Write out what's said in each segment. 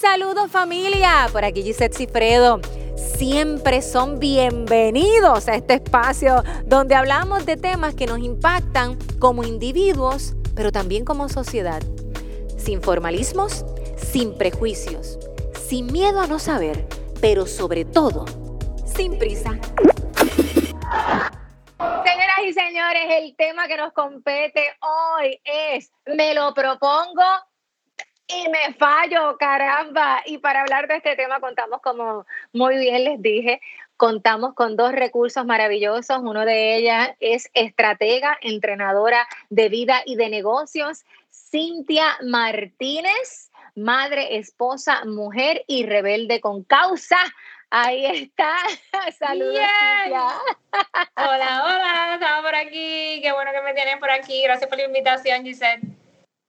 Saludos familia, por aquí Gisette Cifredo. Siempre son bienvenidos a este espacio donde hablamos de temas que nos impactan como individuos, pero también como sociedad. Sin formalismos, sin prejuicios, sin miedo a no saber, pero sobre todo, sin prisa. Señoras y señores, el tema que nos compete hoy es, me lo propongo y me fallo, caramba. Y para hablar de este tema contamos, como muy bien les dije, contamos con dos recursos maravillosos. Uno de ellas es estratega, entrenadora de vida y de negocios, Cintia Martínez, madre, esposa, mujer y rebelde con causa. Ahí está. Saludos. Cintia. Hola, hola, estaba por aquí. Qué bueno que me tienen por aquí. Gracias por la invitación, Giselle.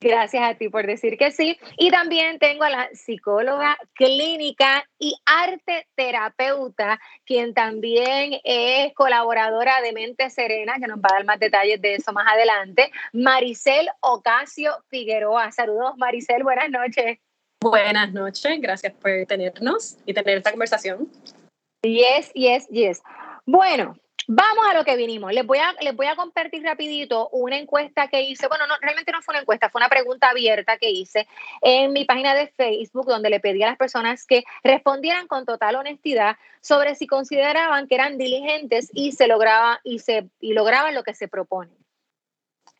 Gracias a ti por decir que sí. Y también tengo a la psicóloga clínica y arte terapeuta, quien también es colaboradora de Mente Serena, que nos va a dar más detalles de eso más adelante, Maricel Ocasio Figueroa. Saludos, Maricel, buenas noches. Buenas noches, gracias por tenernos y tener esta conversación. Yes, yes, yes. Bueno, Vamos a lo que vinimos. Les voy a, les voy a compartir rapidito una encuesta que hice. Bueno, no, realmente no fue una encuesta, fue una pregunta abierta que hice en mi página de Facebook, donde le pedí a las personas que respondieran con total honestidad sobre si consideraban que eran diligentes y se lograba y se y lograban lo que se propone.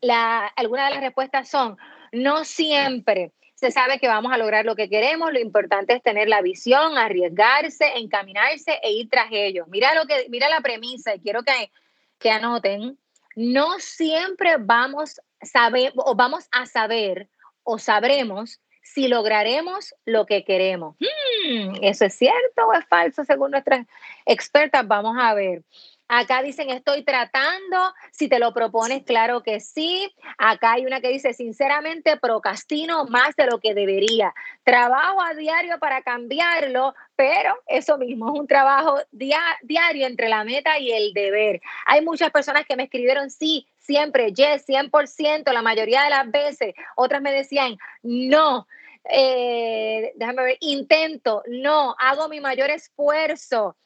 La, algunas de las respuestas son no siempre se sabe que vamos a lograr lo que queremos, lo importante es tener la visión, arriesgarse, encaminarse e ir tras ellos. Mira lo que mira la premisa y quiero que, que anoten, no siempre vamos saber o vamos a saber o sabremos si lograremos lo que queremos. Hmm, ¿Eso es cierto o es falso según nuestras expertas? Vamos a ver. Acá dicen, estoy tratando. Si te lo propones, claro que sí. Acá hay una que dice, sinceramente, procrastino más de lo que debería. Trabajo a diario para cambiarlo, pero eso mismo es un trabajo diario entre la meta y el deber. Hay muchas personas que me escribieron, sí, siempre, yes, 100%, la mayoría de las veces. Otras me decían, no. Eh, déjame ver, intento, no, hago mi mayor esfuerzo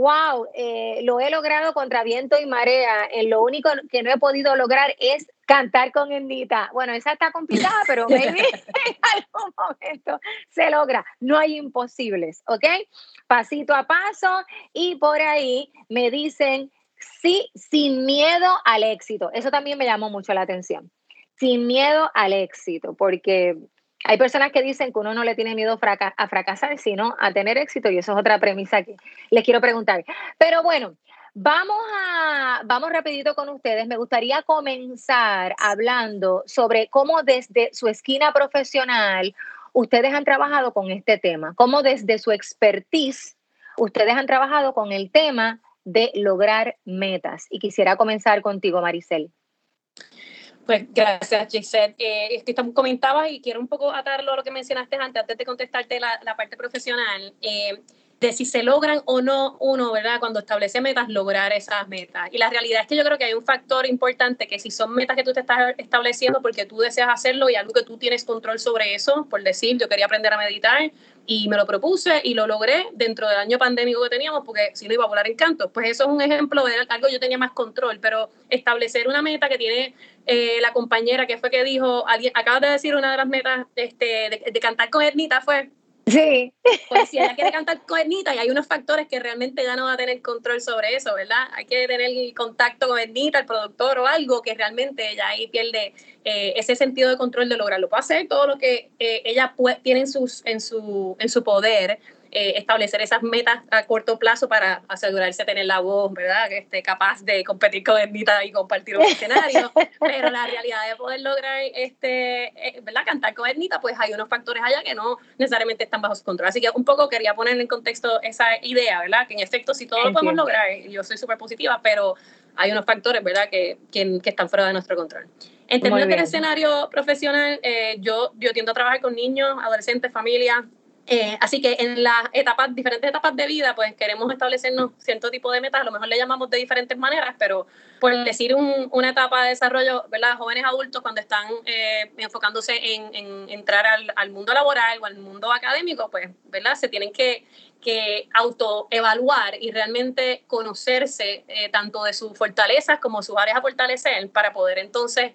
wow, eh, lo he logrado contra viento y marea. Eh, lo único que no he podido lograr es cantar con Ernita. Bueno, esa está complicada, pero maybe en algún momento se logra. No hay imposibles, ¿ok? Pasito a paso y por ahí me dicen sí, sin miedo al éxito. Eso también me llamó mucho la atención. Sin miedo al éxito, porque hay personas que dicen que uno no le tiene miedo a fracasar, sino a tener éxito, y eso es otra premisa que les quiero preguntar. Pero bueno, vamos a, vamos rapidito con ustedes. Me gustaría comenzar hablando sobre cómo desde su esquina profesional ustedes han trabajado con este tema, cómo desde su expertise ustedes han trabajado con el tema de lograr metas. Y quisiera comenzar contigo, Maricel. Pues gracias, Gisette. Eh, es que comentabas y quiero un poco atarlo a lo que mencionaste antes, antes de contestarte la, la parte profesional. Eh, de si se logran o no uno, ¿verdad? Cuando establece metas, lograr esas metas. Y la realidad es que yo creo que hay un factor importante que si son metas que tú te estás estableciendo porque tú deseas hacerlo y algo que tú tienes control sobre eso, por decir, yo quería aprender a meditar y me lo propuse y lo logré dentro del año pandémico que teníamos porque si no iba a volar en canto. Pues eso es un ejemplo de algo yo tenía más control, pero establecer una meta que tiene eh, la compañera que fue que dijo, alguien, acabas de decir una de las metas este, de, de cantar con Ernita fue Sí. Pues si ella quiere cantar Ernita y hay unos factores que realmente ya no va a tener control sobre eso, ¿verdad? Hay que tener contacto con Ernita, el productor o algo que realmente ella ahí pierde eh, ese sentido de control de lograrlo. Puede hacer todo lo que eh, ella tiene en, sus, en, su, en su poder eh, establecer esas metas a corto plazo para asegurarse de tener la voz, ¿verdad? Que esté capaz de competir con Ernita y compartir un escenario. Pero la realidad de poder lograr, este, eh, ¿verdad? Cantar con Ernita, pues hay unos factores allá que no necesariamente están bajo su control. Así que un poco quería poner en contexto esa idea, ¿verdad? Que en efecto, si todo lo podemos lograr, yo soy súper positiva, pero hay unos factores, ¿verdad?, que, que, están fuera de nuestro control. En términos del escenario profesional, eh, yo, yo tiendo a trabajar con niños, adolescentes, familias, Eh, así que en las etapas, diferentes etapas de vida, pues queremos establecernos cierto tipo de metas, a lo mejor le llamamos de diferentes maneras, pero por decir una etapa de desarrollo, ¿verdad? Jóvenes adultos cuando están eh, enfocándose en, entrar al, mundo laboral o al mundo académico, pues, ¿verdad? Se tienen que, que autoevaluar y realmente conocerse eh, tanto de sus fortalezas como sus áreas a fortalecer para poder entonces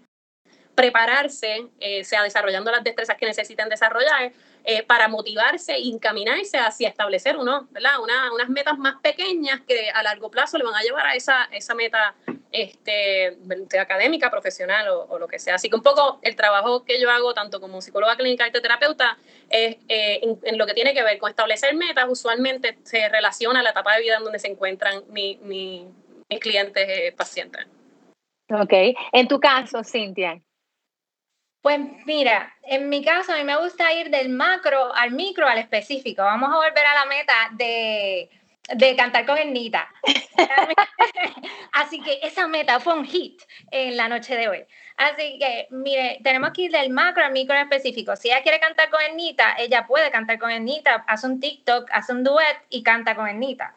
prepararse, sea desarrollando las destrezas que necesiten desarrollar, eh, para motivarse e encaminarse hacia establecer uno, ¿verdad? Una, unas metas más pequeñas que a largo plazo le van a llevar a esa, esa meta este, académica, profesional o, lo que sea. Así que un poco el trabajo que yo hago, tanto como psicóloga clínica y terapeuta, es eh, en, lo que tiene que ver con establecer metas, usualmente se relaciona a la etapa de vida en donde se encuentran mi, mis clientes eh, pacientes. Ok. En tu caso, Cintia, pues mira, en mi caso a mí me gusta ir del macro al micro al específico. Vamos a volver a la meta de, cantar con Ernita. Así que esa meta fue un hit en la noche de hoy. Así que, mire, tenemos que ir del macro al micro específico. Si ella quiere cantar con Ernita, ella puede cantar con Ernita, hace un TikTok, hace un duet y canta con Ernita.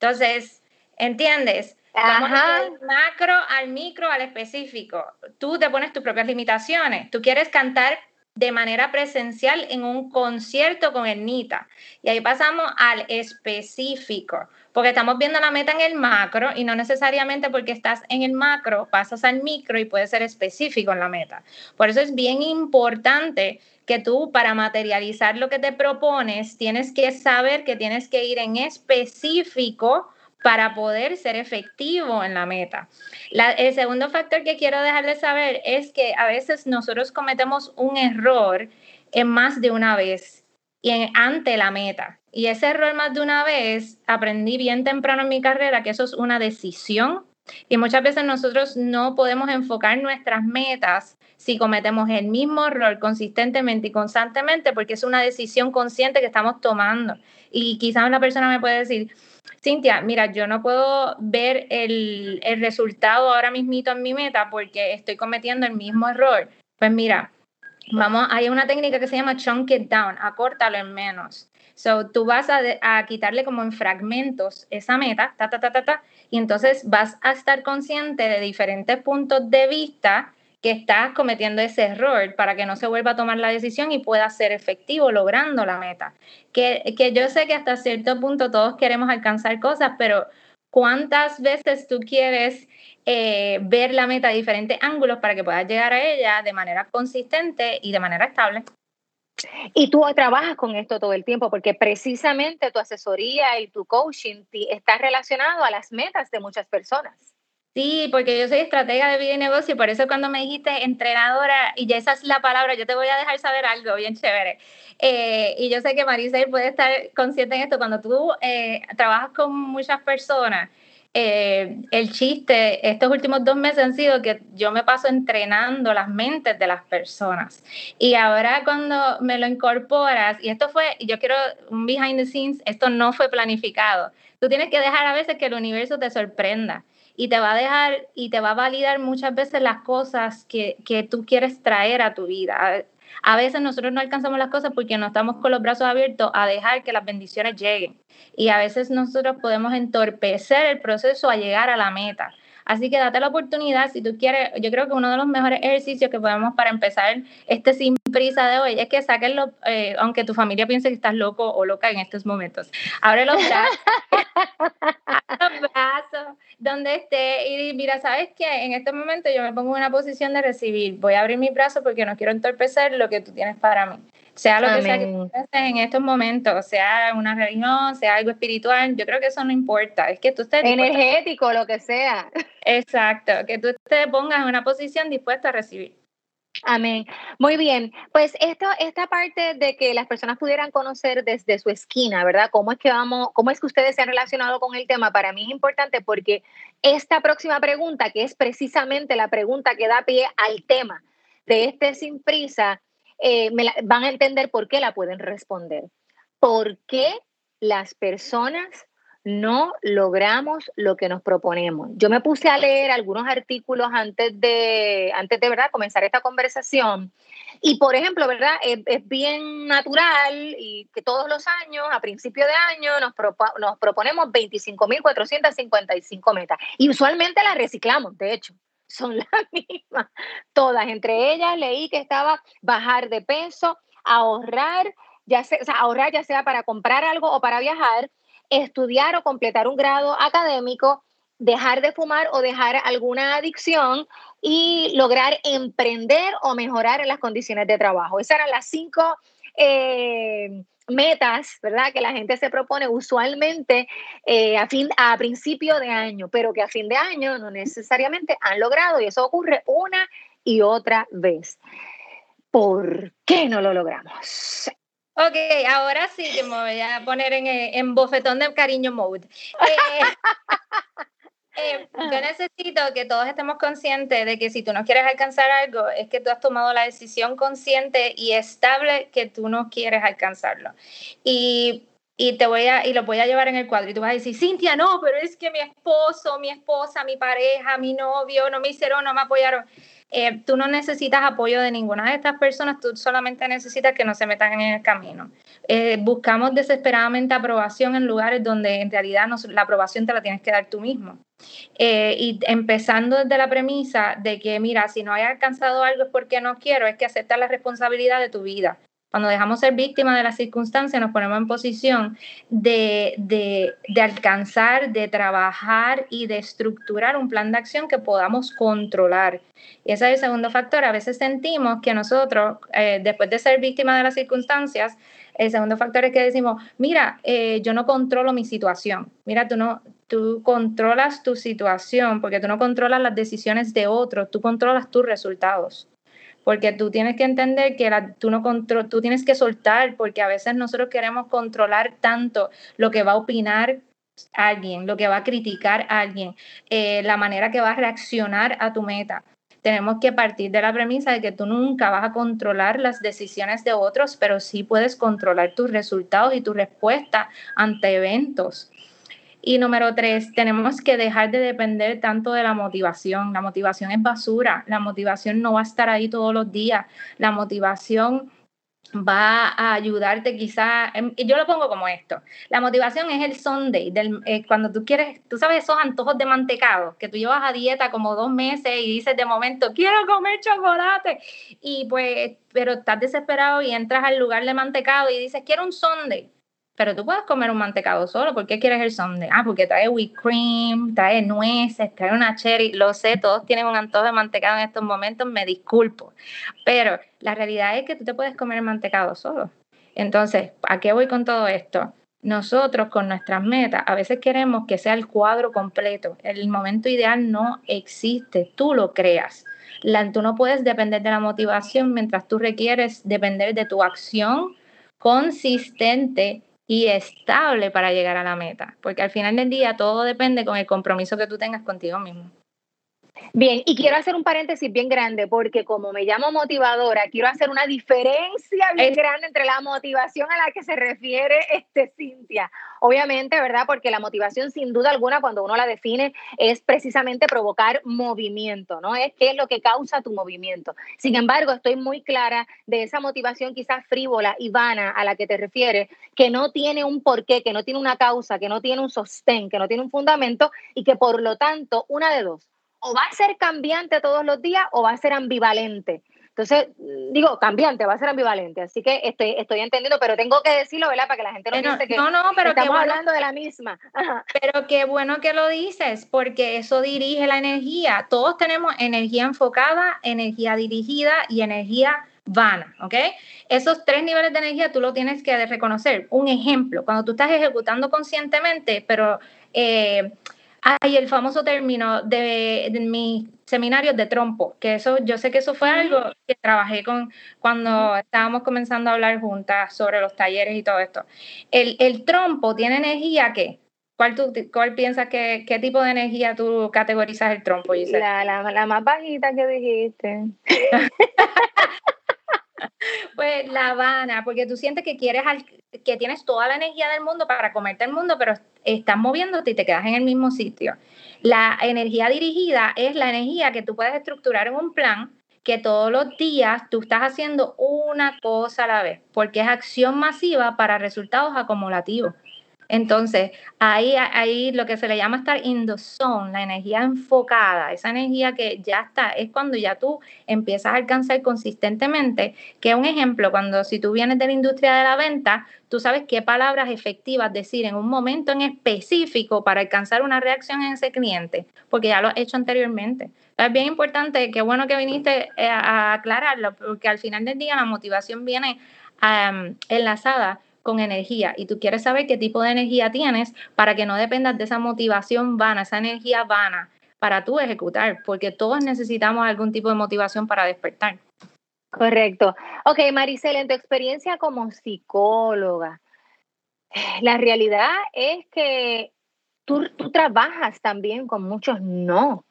Entonces, ¿entiendes? Vamos del macro al micro al específico. Tú te pones tus propias limitaciones. Tú quieres cantar de manera presencial en un concierto con Ernita. Y ahí pasamos al específico, porque estamos viendo la meta en el macro y no necesariamente porque estás en el macro, pasas al micro y puedes ser específico en la meta. Por eso es bien importante que tú para materializar lo que te propones, tienes que saber que tienes que ir en específico para poder ser efectivo en la meta. el segundo factor que quiero dejarles saber es que a veces nosotros cometemos un error en más de una vez y en, ante la meta. Y ese error más de una vez aprendí bien temprano en mi carrera que eso es una decisión y muchas veces nosotros no podemos enfocar nuestras metas si cometemos el mismo error consistentemente y constantemente porque es una decisión consciente que estamos tomando. Y quizás una persona me puede decir, Cintia, mira, yo no puedo ver el, resultado ahora mismito en mi meta porque estoy cometiendo el mismo error. Pues mira, vamos, hay una técnica que se llama chunk it down, acórtalo en menos. So, tú vas a, a, quitarle como en fragmentos esa meta, ta, ta, ta, ta, ta, y entonces vas a estar consciente de diferentes puntos de vista que estás cometiendo ese error para que no se vuelva a tomar la decisión y pueda ser efectivo logrando la meta. Que, que yo sé que hasta cierto punto todos queremos alcanzar cosas, pero ¿cuántas veces tú quieres eh, ver la meta de diferentes ángulos para que puedas llegar a ella de manera consistente y de manera estable? Y tú trabajas con esto todo el tiempo porque precisamente tu asesoría y tu coaching está relacionado a las metas de muchas personas. Sí, porque yo soy estratega de vida y negocio por eso cuando me dijiste entrenadora, y ya esa es la palabra, yo te voy a dejar saber algo bien chévere. Eh, y yo sé que Maricel puede estar consciente en esto, cuando tú eh, trabajas con muchas personas, eh, el chiste estos últimos dos meses han sido que yo me paso entrenando las mentes de las personas. Y ahora cuando me lo incorporas, y esto fue, yo quiero un behind the scenes, esto no fue planificado. Tú tienes que dejar a veces que el universo te sorprenda y te va a dejar y te va a validar muchas veces las cosas que, que tú quieres traer a tu vida. A veces nosotros no alcanzamos las cosas porque no estamos con los brazos abiertos a dejar que las bendiciones lleguen. Y a veces nosotros podemos entorpecer el proceso a llegar a la meta. Así que date la oportunidad, si tú quieres, yo creo que uno de los mejores ejercicios que podemos para empezar este sin prisa de hoy es que saquenlo, eh, aunque tu familia piense que estás loco o loca en estos momentos. Abre los brazos, los brazos donde esté y mira, ¿sabes qué? En este momento yo me pongo en una posición de recibir. Voy a abrir mis brazos porque no quiero entorpecer lo que tú tienes para mí sea lo que sea que tú en estos momentos, sea una religión, sea algo espiritual, yo creo que eso no importa, es que tú estés... Energético, lo que sea. Exacto, que tú te pongas en una posición dispuesta a recibir. Amén. Muy bien. Pues esto, esta parte de que las personas pudieran conocer desde su esquina, ¿verdad? ¿Cómo es que vamos, cómo es que ustedes se han relacionado con el tema? Para mí es importante porque esta próxima pregunta, que es precisamente la pregunta que da pie al tema de este sin prisa, eh, van a entender por qué la pueden responder. ¿Por qué las personas no logramos lo que nos proponemos. Yo me puse a leer algunos artículos antes de, antes de verdad comenzar esta conversación. Y por ejemplo, ¿verdad? Es, bien natural y que todos los años, a principio de año, nos, nos proponemos 25.455 metas. Y usualmente las reciclamos, de hecho son las mismas, todas. Entre ellas leí que estaba bajar de peso, ahorrar, ya sea, ahorrar ya sea para comprar algo o para viajar, estudiar o completar un grado académico, dejar de fumar o dejar alguna adicción y lograr emprender o mejorar en las condiciones de trabajo. Esas eran las cinco eh, metas, ¿verdad? Que la gente se propone usualmente eh, a, fin, a principio de año, pero que a fin de año no necesariamente han logrado y eso ocurre una y otra vez. ¿Por qué no lo logramos? Ok, ahora sí que me voy a poner en, en bofetón de cariño mode. Eh, eh, yo necesito que todos estemos conscientes de que si tú no quieres alcanzar algo, es que tú has tomado la decisión consciente y estable que tú no quieres alcanzarlo. Y, y te voy a, y lo voy a llevar en el cuadro y tú vas a decir, Cintia, no, pero es que mi esposo, mi esposa, mi pareja, mi novio no me hicieron, no me apoyaron. Eh, tú no necesitas apoyo de ninguna de estas personas, tú solamente necesitas que no se metan en el camino. Eh, buscamos desesperadamente aprobación en lugares donde en realidad la aprobación te la tienes que dar tú mismo. Eh, y empezando desde la premisa de que, mira, si no hay alcanzado algo es porque no quiero, es que aceptas la responsabilidad de tu vida. Cuando dejamos ser víctimas de las circunstancias, nos ponemos en posición de, de, de, alcanzar, de trabajar y de estructurar un plan de acción que podamos controlar. Y ese es el segundo factor. A veces sentimos que nosotros, eh, después de ser víctimas de las circunstancias, el segundo factor es que decimos, mira, eh, yo no controlo mi situación. Mira, tú no, tú controlas tu situación porque tú no controlas las decisiones de otros, tú controlas tus resultados porque tú tienes que entender que tú, no control, tú tienes que soltar, porque a veces nosotros queremos controlar tanto lo que va a opinar alguien, lo que va a criticar alguien, eh, la manera que va a reaccionar a tu meta. Tenemos que partir de la premisa de que tú nunca vas a controlar las decisiones de otros, pero sí puedes controlar tus resultados y tu respuesta ante eventos. Y número tres, tenemos que dejar de depender tanto de la motivación. La motivación es basura. La motivación no va a estar ahí todos los días. La motivación va a ayudarte quizá, yo lo pongo como esto, la motivación es el Sunday, del, eh, cuando tú quieres, tú sabes esos antojos de mantecado, que tú llevas a dieta como dos meses y dices de momento, quiero comer chocolate, y pues, pero estás desesperado y entras al lugar de mantecado y dices, quiero un Sunday, pero tú puedes comer un mantecado solo. ¿Por qué quieres el sundae? Ah, porque trae whipped cream, trae nueces, trae una cherry. Lo sé, todos tienen un antojo de mantecado en estos momentos, me disculpo. Pero la realidad es que tú te puedes comer el mantecado solo. Entonces, ¿a qué voy con todo esto? Nosotros con nuestras metas a veces queremos que sea el cuadro completo. El momento ideal no existe, tú lo creas. La, tú no puedes depender de la motivación mientras tú requieres depender de tu acción consistente y estable para llegar a la meta, porque al final del día todo depende con el compromiso que tú tengas contigo mismo. Bien, y quiero hacer un paréntesis bien grande porque como me llamo motivadora, quiero hacer una diferencia bien grande entre la motivación a la que se refiere este Cintia. Obviamente, ¿verdad? Porque la motivación sin duda alguna cuando uno la define es precisamente provocar movimiento, ¿no? Es qué es lo que causa tu movimiento. Sin embargo, estoy muy clara de esa motivación quizás frívola y vana a la que te refieres, que no tiene un porqué, que no tiene una causa, que no tiene un sostén, que no tiene un fundamento y que por lo tanto, una de dos, o va a ser cambiante todos los días o va a ser ambivalente. Entonces, digo, cambiante, va a ser ambivalente. Así que estoy, estoy entendiendo, pero tengo que decirlo, ¿verdad? Para que la gente no piense que no, no, pero estamos hablando de la misma. Pero qué bueno que lo dices, porque eso dirige la energía. Todos tenemos energía enfocada, energía dirigida y energía vana, ¿ok? Esos tres niveles de energía tú lo tienes que reconocer. Un ejemplo, cuando tú estás ejecutando conscientemente, pero... Eh, hay el famoso término de, de mis seminarios de trompo, que eso, yo sé que eso fue algo que trabajé con cuando estábamos comenzando a hablar juntas sobre los talleres y todo esto. El, el trompo tiene energía que, ¿Cuál, tú, ¿Cuál piensas que qué tipo de energía tú categorizas el trompo, La, la, la más bajita que dijiste. Pues La Habana, porque tú sientes que quieres que tienes toda la energía del mundo para comerte el mundo, pero estás moviéndote y te quedas en el mismo sitio. La energía dirigida es la energía que tú puedes estructurar en un plan que todos los días tú estás haciendo una cosa a la vez, porque es acción masiva para resultados acumulativos. Entonces, ahí, ahí lo que se le llama estar in the zone, la energía enfocada, esa energía que ya está, es cuando ya tú empiezas a alcanzar consistentemente, que un ejemplo, cuando si tú vienes de la industria de la venta, tú sabes qué palabras efectivas decir en un momento en específico para alcanzar una reacción en ese cliente, porque ya lo has hecho anteriormente. Es bien importante, qué bueno que viniste eh, a aclararlo, porque al final del día la motivación viene enlazada con energía y tú quieres saber qué tipo de energía tienes para que no dependas de esa motivación vana, esa energía vana para tú ejecutar, porque todos necesitamos algún tipo de motivación para despertar. Correcto. Ok, Maricel, en tu experiencia como psicóloga, la realidad es que tú, tú trabajas también con muchos no.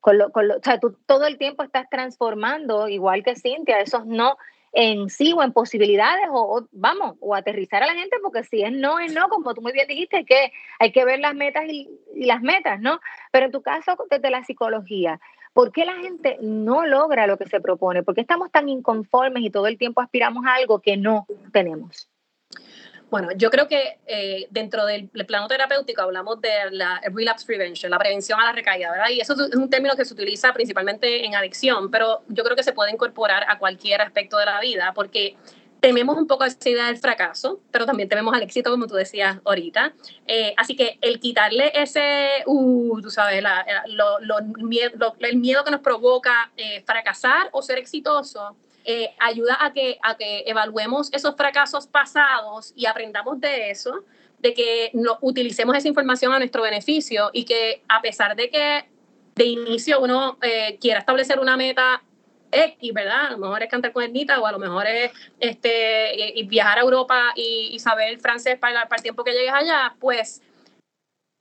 Con lo, con lo, o sea, tú todo el tiempo estás transformando, igual que Cintia, esos no en sí o en posibilidades o, vamos, o aterrizar a la gente, porque si es no, es no, como tú muy bien dijiste, que hay que ver las metas y, las metas, ¿no? Pero en tu caso, desde la psicología, ¿por qué la gente no logra lo que se propone? ¿Por qué estamos tan inconformes y todo el tiempo aspiramos a algo que no tenemos? Bueno, yo creo que eh, dentro del, plano terapéutico hablamos de la relapse prevention, la prevención a la recaída, ¿verdad? Y eso es un término que se utiliza principalmente en adicción, pero yo creo que se puede incorporar a cualquier aspecto de la vida porque tememos un poco esa idea del fracaso, pero también tememos al éxito, como tú decías ahorita. Eh, así que el quitarle ese, uh, tú sabes, el miedo que nos provoca eh, fracasar o ser exitoso, eh, ayuda a que, a que evaluemos esos fracasos pasados y aprendamos de eso, de que no, utilicemos esa información a nuestro beneficio y que a pesar de que de inicio uno eh, quiera establecer una meta X, ¿verdad? A lo mejor es cantar con Ernita o a lo mejor es este, y, viajar a Europa y, saber francés para, para el tiempo que llegues allá, pues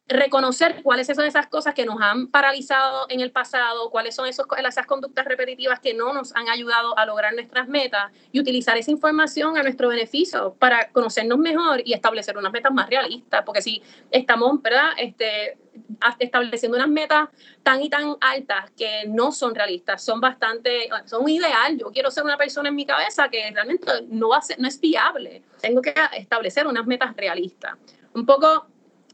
reconocer cuáles son esas cosas que nos han paralizado en el pasado, cuáles son esos, esas conductas repetitivas que no nos han ayudado a lograr nuestras metas y utilizar esa información a nuestro beneficio para conocernos mejor y establecer unas metas más realistas, porque si estamos, ¿verdad? Este, estableciendo unas metas tan y tan altas que no son realistas, son bastante, son un ideal. Yo quiero ser una persona en mi cabeza que realmente no, va a ser, no es viable. Tengo que establecer unas metas realistas. Un poco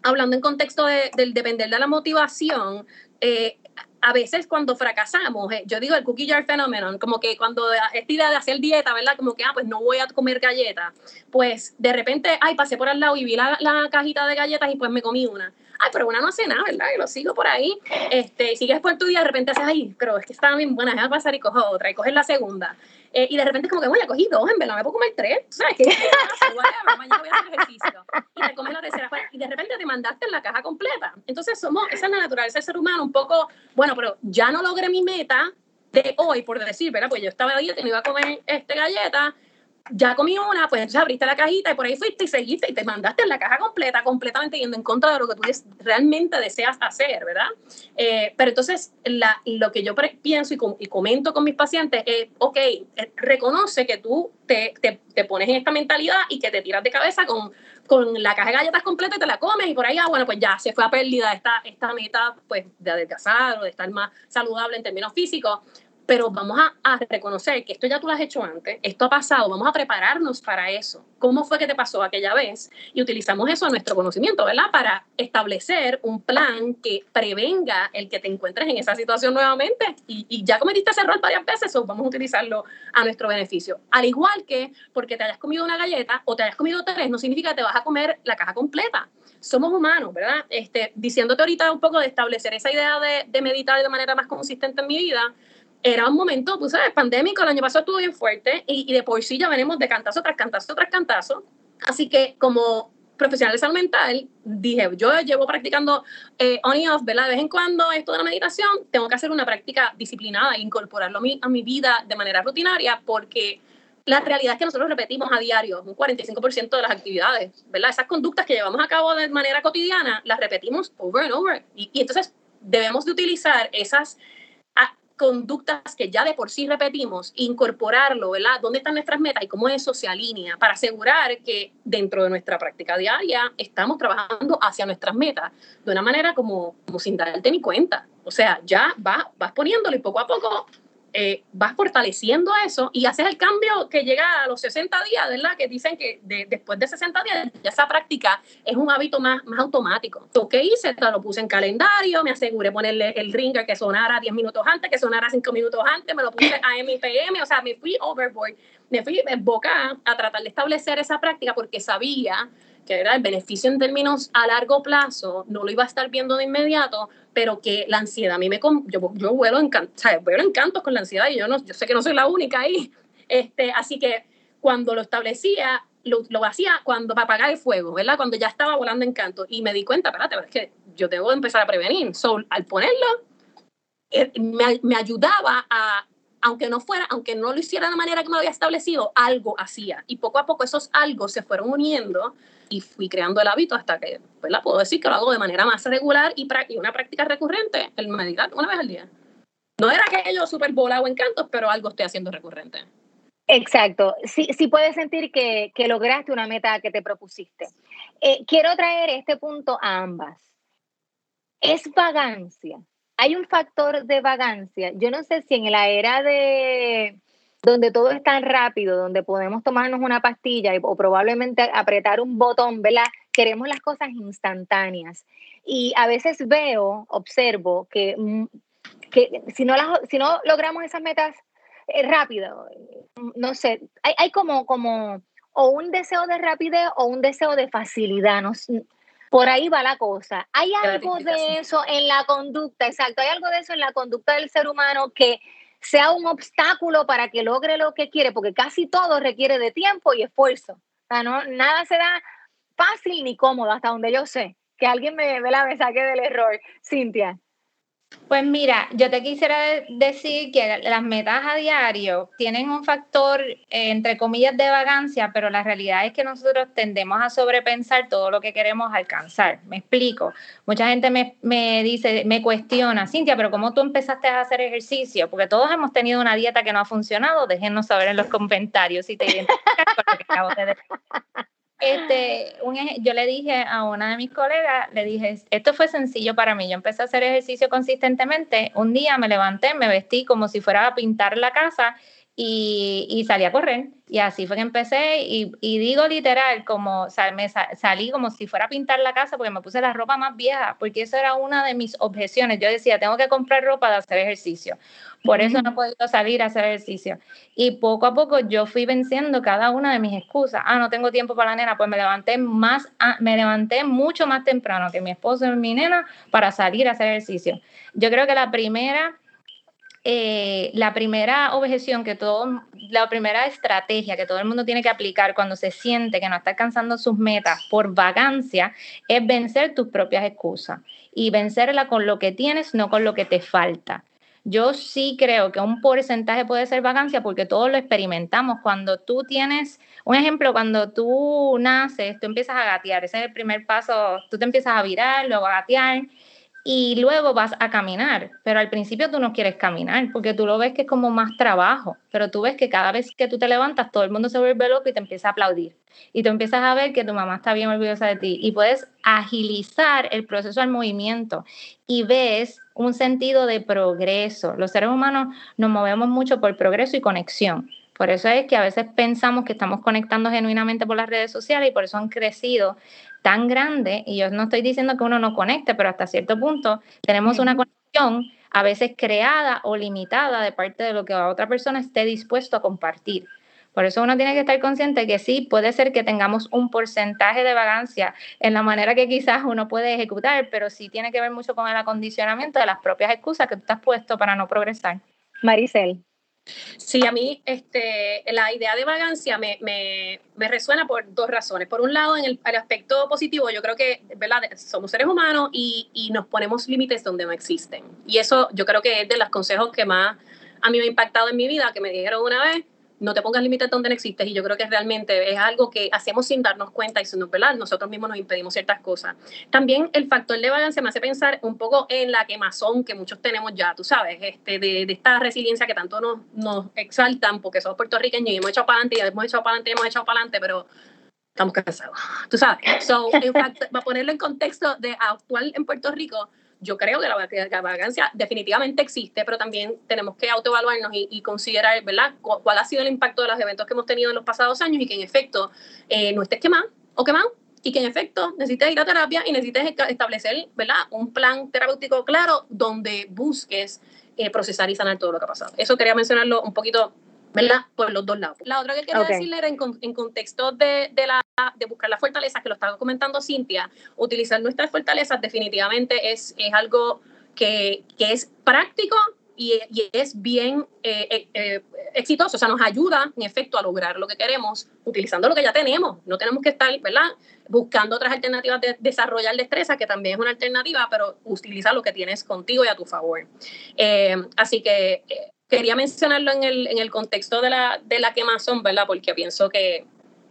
hablando en contexto del depender de la motivación, eh, a veces cuando fracasamos, eh, yo digo el cookie jar phenomenon, como que cuando esta idea de hacer dieta, ¿verdad? Como que, ah, pues no voy a comer galletas, pues de repente, ay, pasé por al lado y vi la, la cajita de galletas y pues me comí una ay, pero una no hace nada, ¿verdad? Y lo sigo por ahí, este, sigues por tu día, de repente haces, ay, pero es que estaba bien buena, déjame pasar y cojo otra, y coges la segunda. Eh, y de repente es como que, voy a cogí dos, en verdad, me puedo comer tres, ¿sabes? qué? mañana voy a hacer ejercicio. Y te comes la tercera, y de repente te mandaste en la caja completa. Entonces, somos, esa es la naturaleza del ser humano, un poco, bueno, pero ya no logré mi meta de hoy, por decir, ¿verdad? Pues yo estaba ahí, te iba a comer este galleta, ya comí una, pues entonces abriste la cajita y por ahí fuiste y seguiste y te mandaste en la caja completa, completamente yendo en contra de lo que tú realmente deseas hacer, ¿verdad? Eh, pero entonces la, lo que yo pienso y, y, comento con mis pacientes es, ok, eh, reconoce que tú te, te, te, pones en esta mentalidad y que te tiras de cabeza con, con la caja de galletas completa y te la comes y por ahí, ah, bueno, pues ya se fue a pérdida esta, esta meta pues, de adelgazar o de estar más saludable en términos físicos pero vamos a, reconocer que esto ya tú lo has hecho antes, esto ha pasado, vamos a prepararnos para eso. ¿Cómo fue que te pasó aquella vez? Y utilizamos eso a nuestro conocimiento, ¿verdad? Para establecer un plan que prevenga el que te encuentres en esa situación nuevamente. Y, ya cometiste ese error varias veces, o vamos a utilizarlo a nuestro beneficio. Al igual que porque te hayas comido una galleta o te hayas comido tres, no significa que te vas a comer la caja completa. Somos humanos, ¿verdad? Este, diciéndote ahorita un poco de establecer esa idea de, de meditar de manera más consistente en mi vida, era un momento, tú sabes, pandémico, el año pasado estuvo bien fuerte y, de por sí ya venimos de cantazo tras cantazo tras cantazo. Así que como profesional de salud mental, dije, yo llevo practicando eh, on y off, ¿verdad? De vez en cuando esto de la meditación, tengo que hacer una práctica disciplinada e incorporarlo a mi, a mi vida de manera rutinaria porque la realidad es que nosotros repetimos a diario un 45% de las actividades, ¿verdad? Esas conductas que llevamos a cabo de manera cotidiana, las repetimos over and over. Y, y entonces debemos de utilizar esas conductas que ya de por sí repetimos, incorporarlo, ¿verdad? ¿Dónde están nuestras metas y cómo eso se alinea para asegurar que dentro de nuestra práctica diaria estamos trabajando hacia nuestras metas de una manera como, como sin darte ni cuenta? O sea, ya vas, vas poniéndolo y poco a poco eh, vas fortaleciendo eso y haces el cambio que llega a los 60 días, ¿verdad? Que dicen que después de 60 días ya esa práctica es un hábito más, más automático. Lo que hice, lo puse en calendario, me aseguré ponerle el ringer que sonara 10 minutos antes, que sonara 5 minutos antes, me lo puse a MPM, o sea, me fui overboard, me fui boca a tratar de establecer esa práctica porque sabía que era el beneficio en términos a largo plazo, no lo iba a estar viendo de inmediato, pero que la ansiedad a mí me... Yo, yo vuelo, encantos, vuelo encantos con la ansiedad y yo, no, yo sé que no soy la única ahí. Este, así que cuando lo establecía, lo, lo hacía cuando para apagar el fuego, ¿verdad? Cuando ya estaba volando encanto y me di cuenta, espérate, es que yo tengo que empezar a prevenir. So, al ponerlo, eh, me, me ayudaba a aunque no fuera, aunque no lo hiciera de la manera que me lo había establecido, algo hacía. Y poco a poco esos algo se fueron uniendo y fui creando el hábito hasta que, pues la puedo decir que lo hago de manera más regular y, y una práctica recurrente, el meditar una vez al día. No era que yo súper volado en cantos, pero algo estoy haciendo recurrente. Exacto, sí, sí puedes sentir que, que lograste una meta que te propusiste. Eh, quiero traer este punto a ambas. Es vagancia. Hay un factor de vagancia. Yo no sé si en la era de, donde todo es tan rápido, donde podemos tomarnos una pastilla o probablemente apretar un botón, ¿verdad? Queremos las cosas instantáneas. Y a veces veo, observo que, mm, que si, no las, si no logramos esas metas eh, rápido, no sé, hay, hay como, como o un deseo de rapidez o un deseo de facilidad. No, por ahí va la cosa. ¿Hay algo de eso en la conducta? Exacto, hay algo de eso en la conducta del ser humano que sea un obstáculo para que logre lo que quiere, porque casi todo requiere de tiempo y esfuerzo. O sea, no, nada se da fácil ni cómodo, hasta donde yo sé. Que alguien me, me la me saque del error. Cintia. Pues mira, yo te quisiera decir que las metas a diario tienen un factor, eh, entre comillas, de vagancia, pero la realidad es que nosotros tendemos a sobrepensar todo lo que queremos alcanzar. Me explico. Mucha gente me, me dice, me cuestiona, Cintia, pero ¿cómo tú empezaste a hacer ejercicio? Porque todos hemos tenido una dieta que no ha funcionado. Déjenos saber en los comentarios si te identificas con lo que acabo de decir. Este, yo le dije a una de mis colegas, le dije, esto fue sencillo para mí, yo empecé a hacer ejercicio consistentemente, un día me levanté, me vestí como si fuera a pintar la casa y, y salí a correr. Y así fue que empecé y, y digo literal, como me salí como si fuera a pintar la casa porque me puse la ropa más vieja, porque eso era una de mis objeciones. Yo decía, tengo que comprar ropa de hacer ejercicio. Por eso no he podido salir a hacer ejercicio. Y poco a poco yo fui venciendo cada una de mis excusas. Ah, no tengo tiempo para la nena, pues me levanté más, me levanté mucho más temprano que mi esposo y mi nena para salir a hacer ejercicio. Yo creo que la primera eh, la primera objeción que todo, la primera estrategia que todo el mundo tiene que aplicar cuando se siente que no está alcanzando sus metas por vagancia es vencer tus propias excusas y vencerla con lo que tienes, no con lo que te falta. Yo sí creo que un porcentaje puede ser vagancia porque todos lo experimentamos. Cuando tú tienes, un ejemplo, cuando tú naces, tú empiezas a gatear, ese es el primer paso, tú te empiezas a virar, luego a gatear y luego vas a caminar, pero al principio tú no quieres caminar porque tú lo ves que es como más trabajo, pero tú ves que cada vez que tú te levantas todo el mundo se vuelve loco y te empieza a aplaudir y tú empiezas a ver que tu mamá está bien orgullosa de ti y puedes agilizar el proceso del movimiento y ves un sentido de progreso. Los seres humanos nos movemos mucho por progreso y conexión. Por eso es que a veces pensamos que estamos conectando genuinamente por las redes sociales y por eso han crecido tan grande, y yo no estoy diciendo que uno no conecte, pero hasta cierto punto tenemos una conexión a veces creada o limitada de parte de lo que la otra persona esté dispuesto a compartir. Por eso uno tiene que estar consciente que sí, puede ser que tengamos un porcentaje de vagancia en la manera que quizás uno puede ejecutar, pero sí tiene que ver mucho con el acondicionamiento de las propias excusas que tú estás puesto para no progresar. Maricel. Sí, a mí este, la idea de vagancia me, me, resuena por dos razones. Por un lado, en el, aspecto positivo, yo creo que ¿verdad? somos seres humanos y, y, nos ponemos límites donde no existen. Y eso yo creo que es de los consejos que más a mí me ha impactado en mi vida, que me dijeron una vez, no te pongas límites donde no existes y yo creo que realmente es algo que hacemos sin darnos cuenta y sin ¿verdad? nosotros mismos nos impedimos ciertas cosas. También el factor de vagancia me hace pensar un poco en la quemazón que muchos tenemos ya, tú sabes, este, de, de esta resiliencia que tanto nos, nos exaltan porque somos puertorriqueños y hemos echado para adelante y hemos echado para adelante y hemos echado para adelante, pero estamos cansados, tú sabes. So, en fact, para ponerlo en contexto de actual en Puerto Rico, yo creo que la, vagancia definitivamente existe, pero también tenemos que autoevaluarnos y, considerar, ¿verdad?, cuál ha sido el impacto de los eventos que hemos tenido en los pasados años y que en efecto eh, no estés quemado o quemado y que en efecto necesites ir a terapia y necesites establecer, ¿verdad?, un plan terapéutico claro donde busques eh, procesar y sanar todo lo que ha pasado. Eso quería mencionarlo un poquito ¿verdad? Por los dos lados. La otra que quería decirle era en, en contexto de, de, la, de buscar las fortalezas, que lo estaba comentando Cintia, utilizar nuestras fortalezas definitivamente es, es algo que, que es práctico y, y es bien eh, eh, eh, exitoso, o sea, nos ayuda en efecto a lograr lo que queremos utilizando lo que ya tenemos. No tenemos que estar, ¿verdad? Buscando otras alternativas de desarrollar destreza, que también es una alternativa, pero utiliza lo que tienes contigo y a tu favor. así que quería mencionarlo en el, en el contexto de la, de la quemazón, ¿verdad? Porque pienso que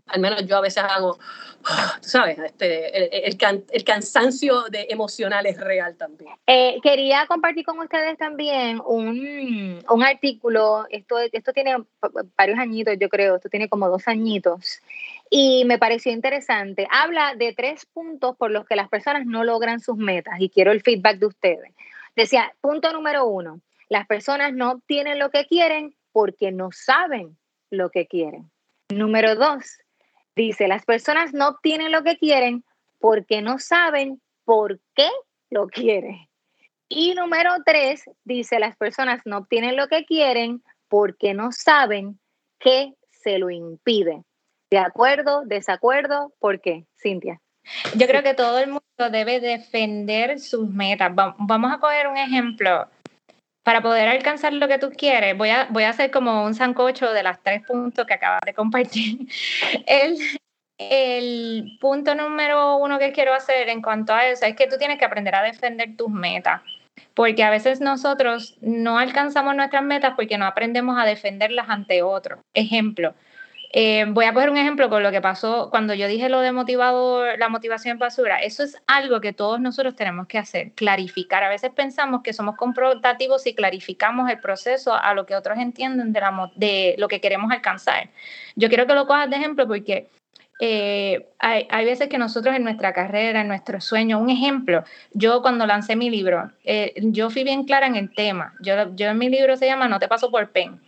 al menos yo a veces hago, tú sabes, este, el, el, cansancio de emocional es real también. Eh, quería compartir con ustedes también un, un, artículo, esto, esto tiene varios añitos, yo creo, esto tiene como dos añitos, y me pareció interesante. Habla de tres puntos por los que las personas no logran sus metas, y quiero el feedback de ustedes. Decía, punto número uno, las personas no obtienen lo que quieren porque no saben lo que quieren. Número dos, dice, las personas no obtienen lo que quieren porque no saben por qué lo quieren. Y número tres, dice, las personas no obtienen lo que quieren porque no saben qué se lo impide. ¿De acuerdo? ¿Desacuerdo? ¿Por qué? Cintia. Yo creo que todo el mundo debe defender sus metas. Vamos a coger un ejemplo para poder alcanzar lo que tú quieres, voy a, voy a hacer como un sancocho de las tres puntos que acabas de compartir. El, el punto número uno que quiero hacer en cuanto a eso es que tú tienes que aprender a defender tus metas, porque a veces nosotros no alcanzamos nuestras metas porque no aprendemos a defenderlas ante otros. Ejemplo, eh, voy a poner un ejemplo con lo que pasó cuando yo dije lo de motivador, la motivación basura. Eso es algo que todos nosotros tenemos que hacer, clarificar. A veces pensamos que somos confrontativos si clarificamos el proceso a lo que otros entienden de, la, de lo que queremos alcanzar. Yo quiero que lo cojas de ejemplo porque eh, hay, hay, veces que nosotros en nuestra carrera, en nuestro sueño, un ejemplo, yo cuando lancé mi libro, eh, yo fui bien clara en el tema. Yo, yo en mi libro se llama No te paso por pen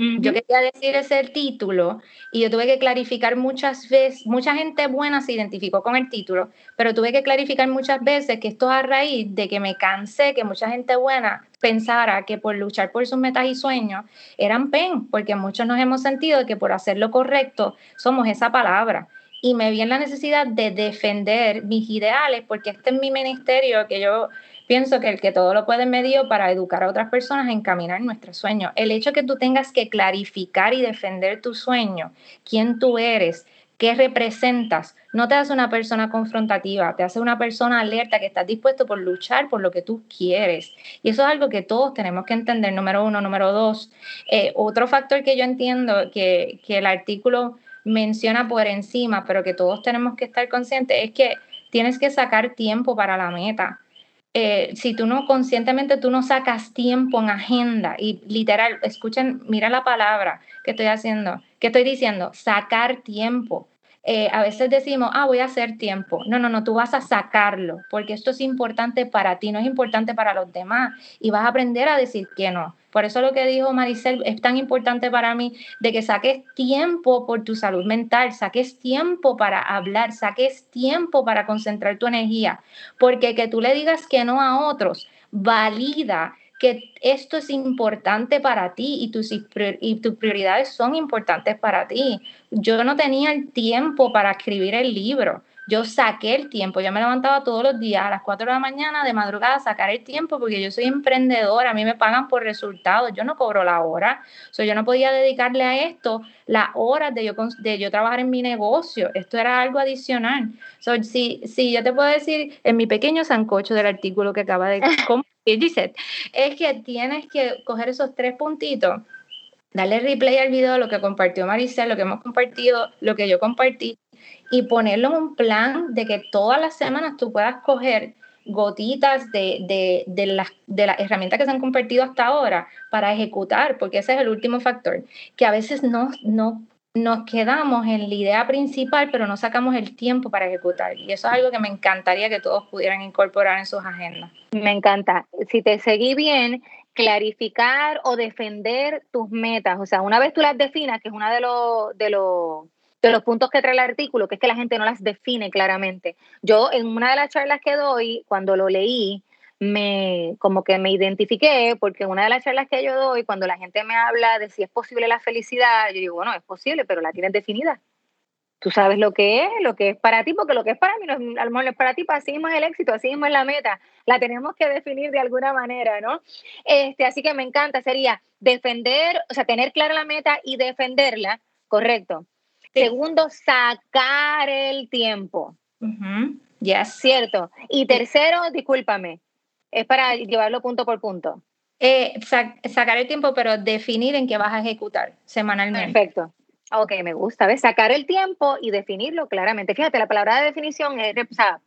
yo quería decir ese título y yo tuve que clarificar muchas veces, mucha gente buena se identificó con el título, pero tuve que clarificar muchas veces que esto es a raíz de que me cansé que mucha gente buena pensara que por luchar por sus metas y sueños eran pen, porque muchos nos hemos sentido que por hacer lo correcto somos esa palabra. Y me vi en la necesidad de defender mis ideales, porque este es mi ministerio que yo Pienso que el que todo lo puede medir para educar a otras personas a encaminar nuestro sueño. El hecho que tú tengas que clarificar y defender tu sueño, quién tú eres, qué representas, no te hace una persona confrontativa, te hace una persona alerta que estás dispuesto por luchar por lo que tú quieres. Y eso es algo que todos tenemos que entender, número uno. Número dos, eh, otro factor que yo entiendo que, que el artículo menciona por encima, pero que todos tenemos que estar conscientes, es que tienes que sacar tiempo para la meta. Eh, si tú no conscientemente tú no sacas tiempo en agenda y literal, escuchen, mira la palabra que estoy haciendo, que estoy diciendo, sacar tiempo. Eh, a veces decimos, ah, voy a hacer tiempo. No, no, no, tú vas a sacarlo, porque esto es importante para ti, no es importante para los demás, y vas a aprender a decir que no. Por eso lo que dijo Maricel es tan importante para mí, de que saques tiempo por tu salud mental, saques tiempo para hablar, saques tiempo para concentrar tu energía, porque que tú le digas que no a otros valida que esto es importante para ti y tus, y tus prioridades son importantes para ti. Yo no tenía el tiempo para escribir el libro. Yo saqué el tiempo, yo me levantaba todos los días a las 4 de la mañana de madrugada a sacar el tiempo porque yo soy emprendedora, a mí me pagan por resultados, yo no cobro la hora, so, yo no podía dedicarle a esto las horas de yo, de yo trabajar en mi negocio, esto era algo adicional. So, si, si yo te puedo decir en mi pequeño sancocho del artículo que acaba de compartir, es que tienes que coger esos tres puntitos darle replay al video, lo que compartió Maricel, lo que hemos compartido, lo que yo compartí, y ponerlo en un plan de que todas las semanas tú puedas coger gotitas de, de, las, de las herramientas que se han compartido hasta ahora para ejecutar, porque ese es el último factor, que a veces no, no nos quedamos en la idea principal, pero no sacamos el tiempo para ejecutar. Y eso es algo que me encantaría que todos pudieran incorporar en sus agendas. Me encanta. Si te seguí bien, clarificar o defender tus metas. O sea, una vez tú las definas, que es uno de los, de los, de los puntos que trae el artículo, que es que la gente no las define claramente. Yo en una de las charlas que doy, cuando lo leí, me como que me identifiqué porque una de las charlas que yo doy cuando la gente me habla de si es posible la felicidad, yo digo, bueno, es posible, pero la tienes definida. Tú sabes lo que es, lo que es para ti, porque lo que es para mí no, a lo es para ti, así mismo es el éxito, así mismo es la meta. La tenemos que definir de alguna manera, ¿no? Este, así que me encanta, sería defender, o sea, tener clara la meta y defenderla, correcto. Segundo, sacar el tiempo. ya Cierto. Y tercero, discúlpame, es para llevarlo punto por punto. Eh, sacar el tiempo, pero definir en qué vas a ejecutar semanalmente. Perfecto. Ok, me gusta. ¿ves? Sacar el tiempo y definirlo claramente. Fíjate, la palabra de definición es, o sea,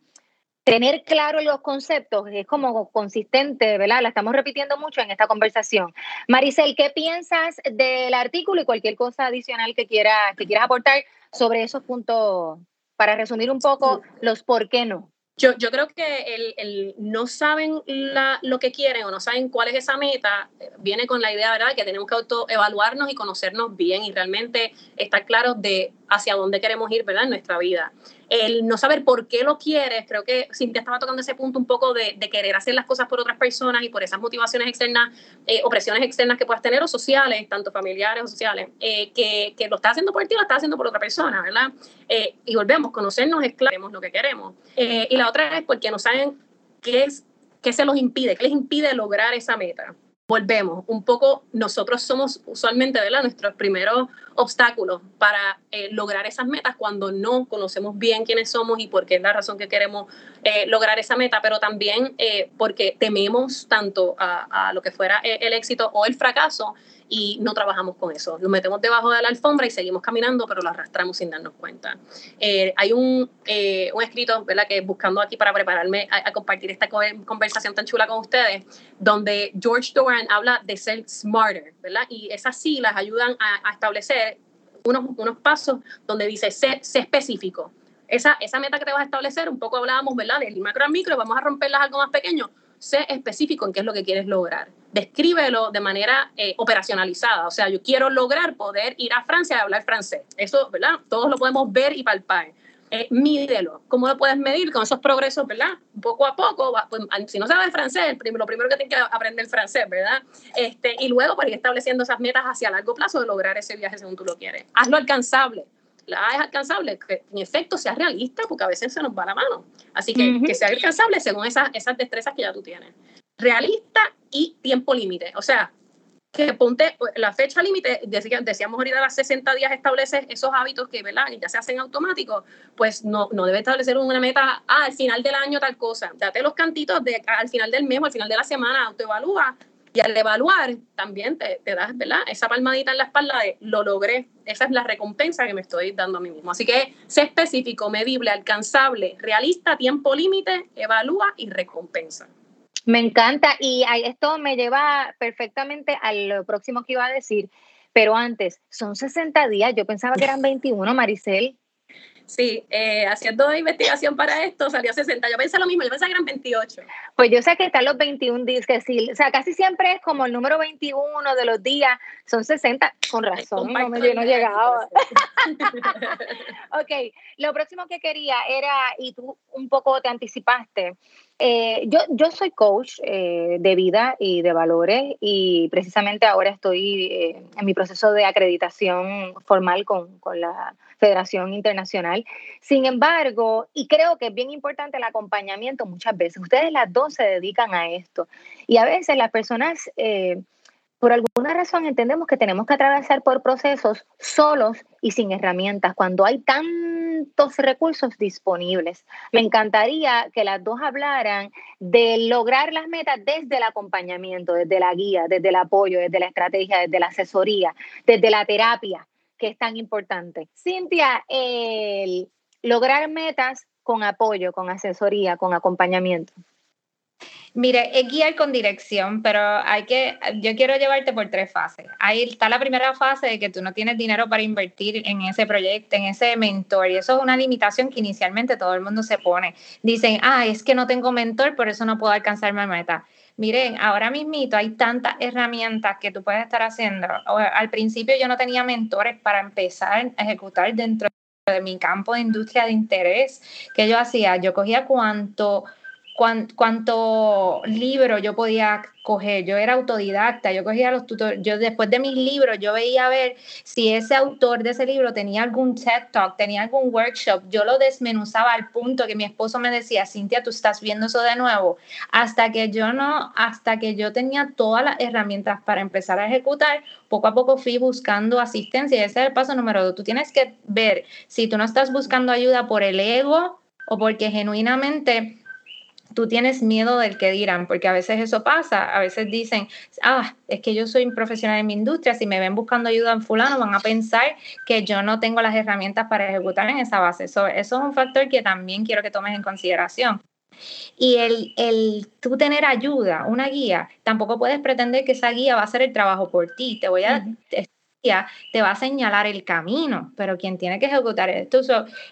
tener claro los conceptos es como consistente, ¿verdad? La estamos repitiendo mucho en esta conversación. Maricel, ¿qué piensas del artículo y cualquier cosa adicional que, quiera, que quieras aportar sobre esos puntos para resumir un poco los por qué no? Yo, yo creo que el, el no saben la, lo que quieren o no saben cuál es esa meta, eh, viene con la idea, ¿verdad?, que tenemos que autoevaluarnos y conocernos bien y realmente estar claros de hacia dónde queremos ir, ¿verdad?, en nuestra vida el no saber por qué lo quieres, creo que Cintia estaba tocando ese punto un poco de, querer hacer las cosas por otras personas y por esas motivaciones externas, eh, opresiones externas que puedas tener o sociales, tanto familiares o sociales, eh, que, que, lo estás haciendo por ti o lo estás haciendo por otra persona, ¿verdad? Eh, y volvemos, conocernos es claro, lo que queremos. y la otra es porque no saben qué es, qué se los impide, qué les impide lograr esa meta volvemos, un poco nosotros somos usualmente ¿verdad? nuestros primeros obstáculos para eh, lograr esas metas cuando no conocemos bien quiénes somos y por qué es la razón que queremos eh, lograr esa meta, pero también eh, porque tememos tanto a, a, lo que fuera el éxito o el fracaso y no trabajamos con eso. Lo metemos debajo de la alfombra y seguimos caminando, pero lo arrastramos sin darnos cuenta. Eh, hay un, eh, un escrito, ¿verdad?, que buscando aquí para prepararme a, compartir esta conversación tan chula con ustedes, donde George Doran habla de ser smarter, ¿verdad? Y esas siglas ayudan a, establecer unos, unos pasos donde dice, sé, sé específico. Esa, esa meta que te vas a establecer, un poco hablábamos, ¿verdad?, del macro a micro, vamos a romperlas algo más pequeño sé específico en qué es lo que quieres lograr. Descríbelo de manera eh, operacionalizada. O sea, yo quiero lograr poder ir a Francia y hablar francés. Eso, ¿verdad? Todos lo podemos ver y palpar. Eh, mídelo. ¿Cómo lo puedes medir con esos progresos, verdad? Poco a poco, pues, si no sabes francés, lo primero que tienes que aprender francés, ¿verdad? Este, y luego para ir estableciendo esas metas hacia largo plazo de lograr ese viaje según tú lo quieres. Hazlo alcanzable la A es alcanzable, que en efecto sea realista, porque a veces se nos va la mano. Así que que sea alcanzable según esas, esas destrezas que ya tú tienes. Realista y tiempo límite. O sea, que ponte la fecha límite, decíamos ahorita las 60 días estableces esos hábitos que, ¿verdad? ya se hacen automáticos, pues no, no debe establecer una meta, ah, al final del año tal cosa. Date los cantitos de al final del mes o al final de la semana, autoevalúa y al evaluar, también te, te, das, ¿verdad? Esa palmadita en la espalda de lo logré. Esa es la recompensa que me estoy dando a mí mismo. Así que sé específico, medible, alcanzable, realista, tiempo límite, evalúa y recompensa. Me encanta y esto me lleva perfectamente a lo próximo que iba a decir. Pero antes, son 60 días, yo pensaba que eran 21, Maricel. Sí, eh, haciendo investigación para esto salió 60. Yo pensé lo mismo, yo pensé que eran 28. Pues yo sé que están los 21 días, que sí, o sea, casi siempre es como el número 21 de los días, son 60, con razón, no, me, yo no llegaba. ok, lo próximo que quería era, y tú un poco te anticipaste, eh, yo, yo soy coach eh, de vida y de valores y precisamente ahora estoy en mi proceso de acreditación formal con, con la Federación Internacional. Sin embargo, y creo que es bien importante el acompañamiento muchas veces, ustedes las dos se dedican a esto y a veces las personas... Por alguna razón entendemos que tenemos que atravesar por procesos solos y sin herramientas cuando hay tantos recursos disponibles. Me encantaría que las dos hablaran de lograr las metas desde el acompañamiento, desde la guía, desde el apoyo, desde la estrategia, desde la asesoría, desde la terapia, que es tan importante. Cintia, lograr metas con apoyo, con asesoría, con acompañamiento. Mire, es guiar con dirección, pero hay que, yo quiero llevarte por tres fases. Ahí está la primera fase de que tú no tienes dinero para invertir en ese proyecto, en ese mentor, y eso es una limitación que inicialmente todo el mundo se pone. Dicen, ah, es que no tengo mentor, por eso no puedo alcanzar mi meta. Miren, ahora mismito hay tantas herramientas que tú puedes estar haciendo. Al principio yo no tenía mentores para empezar a ejecutar dentro de mi campo de industria de interés que yo hacía. Yo cogía cuanto cuánto libro yo podía coger. Yo era autodidacta, yo cogía los tutores. Yo después de mis libros, yo veía a ver si ese autor de ese libro tenía algún TED Talk, tenía algún workshop. Yo lo desmenuzaba al punto que mi esposo me decía, Cintia, tú estás viendo eso de nuevo. Hasta que yo no, hasta que yo tenía todas las herramientas para empezar a ejecutar, poco a poco fui buscando asistencia. Ese es el paso número dos. Tú tienes que ver si tú no estás buscando ayuda por el ego o porque genuinamente tú tienes miedo del que dirán, porque a veces eso pasa, a veces dicen, ah, es que yo soy un profesional en mi industria, si me ven buscando ayuda en fulano, van a pensar que yo no tengo las herramientas para ejecutar en esa base. eso es un factor que también quiero que tomes en consideración. Y el, el tú tener ayuda, una guía, tampoco puedes pretender que esa guía va a hacer el trabajo por ti. Te voy a, te va a señalar el camino, pero quien tiene que ejecutar esto,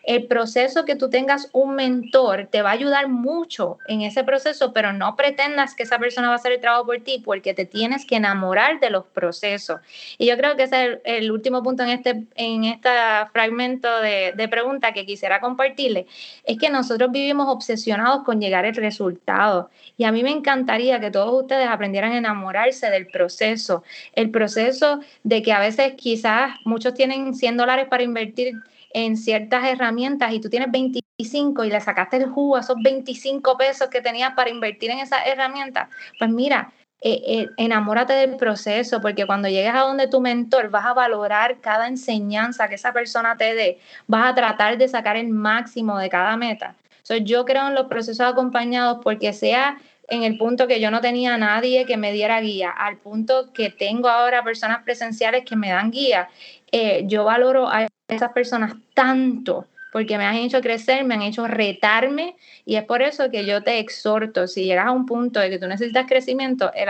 el proceso que tú tengas un mentor te va a ayudar mucho en ese proceso, pero no pretendas que esa persona va a hacer el trabajo por ti porque te tienes que enamorar de los procesos. Y yo creo que ese es el, último punto en este, en este fragmento de, de pregunta que quisiera compartirle, es que nosotros vivimos obsesionados con llegar al resultado. Y a mí me encantaría que todos ustedes aprendieran a enamorarse del proceso, el proceso de que a veces quizás muchos tienen 100 dólares para invertir en ciertas herramientas y tú tienes 25 y le sacaste el jugo a esos 25 pesos que tenías para invertir en esa herramienta, pues mira, eh, eh, enamórate del proceso, porque cuando llegues a donde tu mentor vas a valorar cada enseñanza que esa persona te dé, vas a tratar de sacar el máximo de cada meta. yo creo en los procesos acompañados porque sea en el punto que yo no tenía nadie que me diera guía, al punto que tengo ahora personas presenciales que me dan guía, eh, yo valoro a esas personas tanto porque me han hecho crecer, me han hecho retarme y es por eso que yo te exhorto, si llegas a un punto de que tú necesitas crecimiento, el,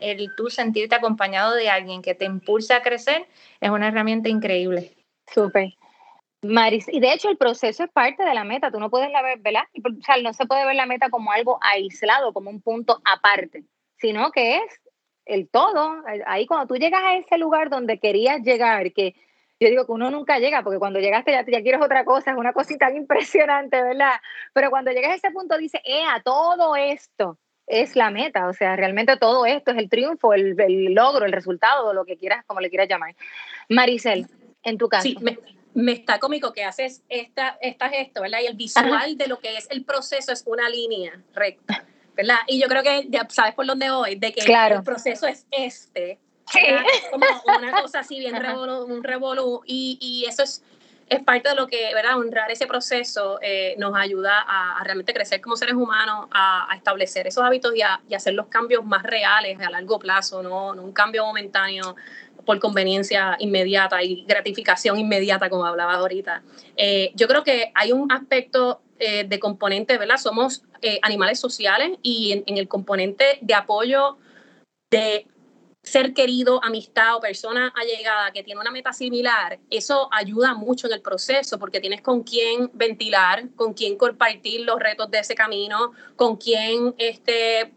el tú sentirte acompañado de alguien que te impulse a crecer es una herramienta increíble. Súper. Maris, y de hecho el proceso es parte de la meta, tú no puedes la ver, ¿verdad? O sea, no se puede ver la meta como algo aislado, como un punto aparte, sino que es el todo. Ahí cuando tú llegas a ese lugar donde querías llegar, que yo digo que uno nunca llega, porque cuando llegaste ya, quieres otra cosa, es una cosita impresionante, ¿verdad? Pero cuando llegas a ese punto dice, ¡Ea, todo esto! es la meta, o sea, realmente todo esto es el triunfo, el, el logro, el resultado, lo que quieras, como le quieras llamar. Maricel, en tu caso. Sí, me, me está cómico que haces esta, esta gesto, ¿verdad? Y el visual de lo que es el proceso es una línea recta, ¿verdad? Y yo creo que ya sabes por dónde voy, de que el proceso es este. Sí. Como una cosa así bien revolu, un revolú, y, y, eso es, es parte de lo que, ¿verdad? Honrar ese proceso eh, nos ayuda a, realmente crecer como seres humanos, a, a establecer esos hábitos y a, y hacer los cambios más reales a largo plazo, no, no un cambio momentáneo por conveniencia inmediata y gratificación inmediata, como hablabas ahorita. Eh, yo creo que hay un aspecto eh, de componente, ¿verdad? Somos eh, animales sociales y en, el componente de apoyo de ser querido, amistad o persona allegada que tiene una meta similar, eso ayuda mucho en el proceso porque tienes con quién ventilar, con quién compartir los retos de ese camino, con quién este,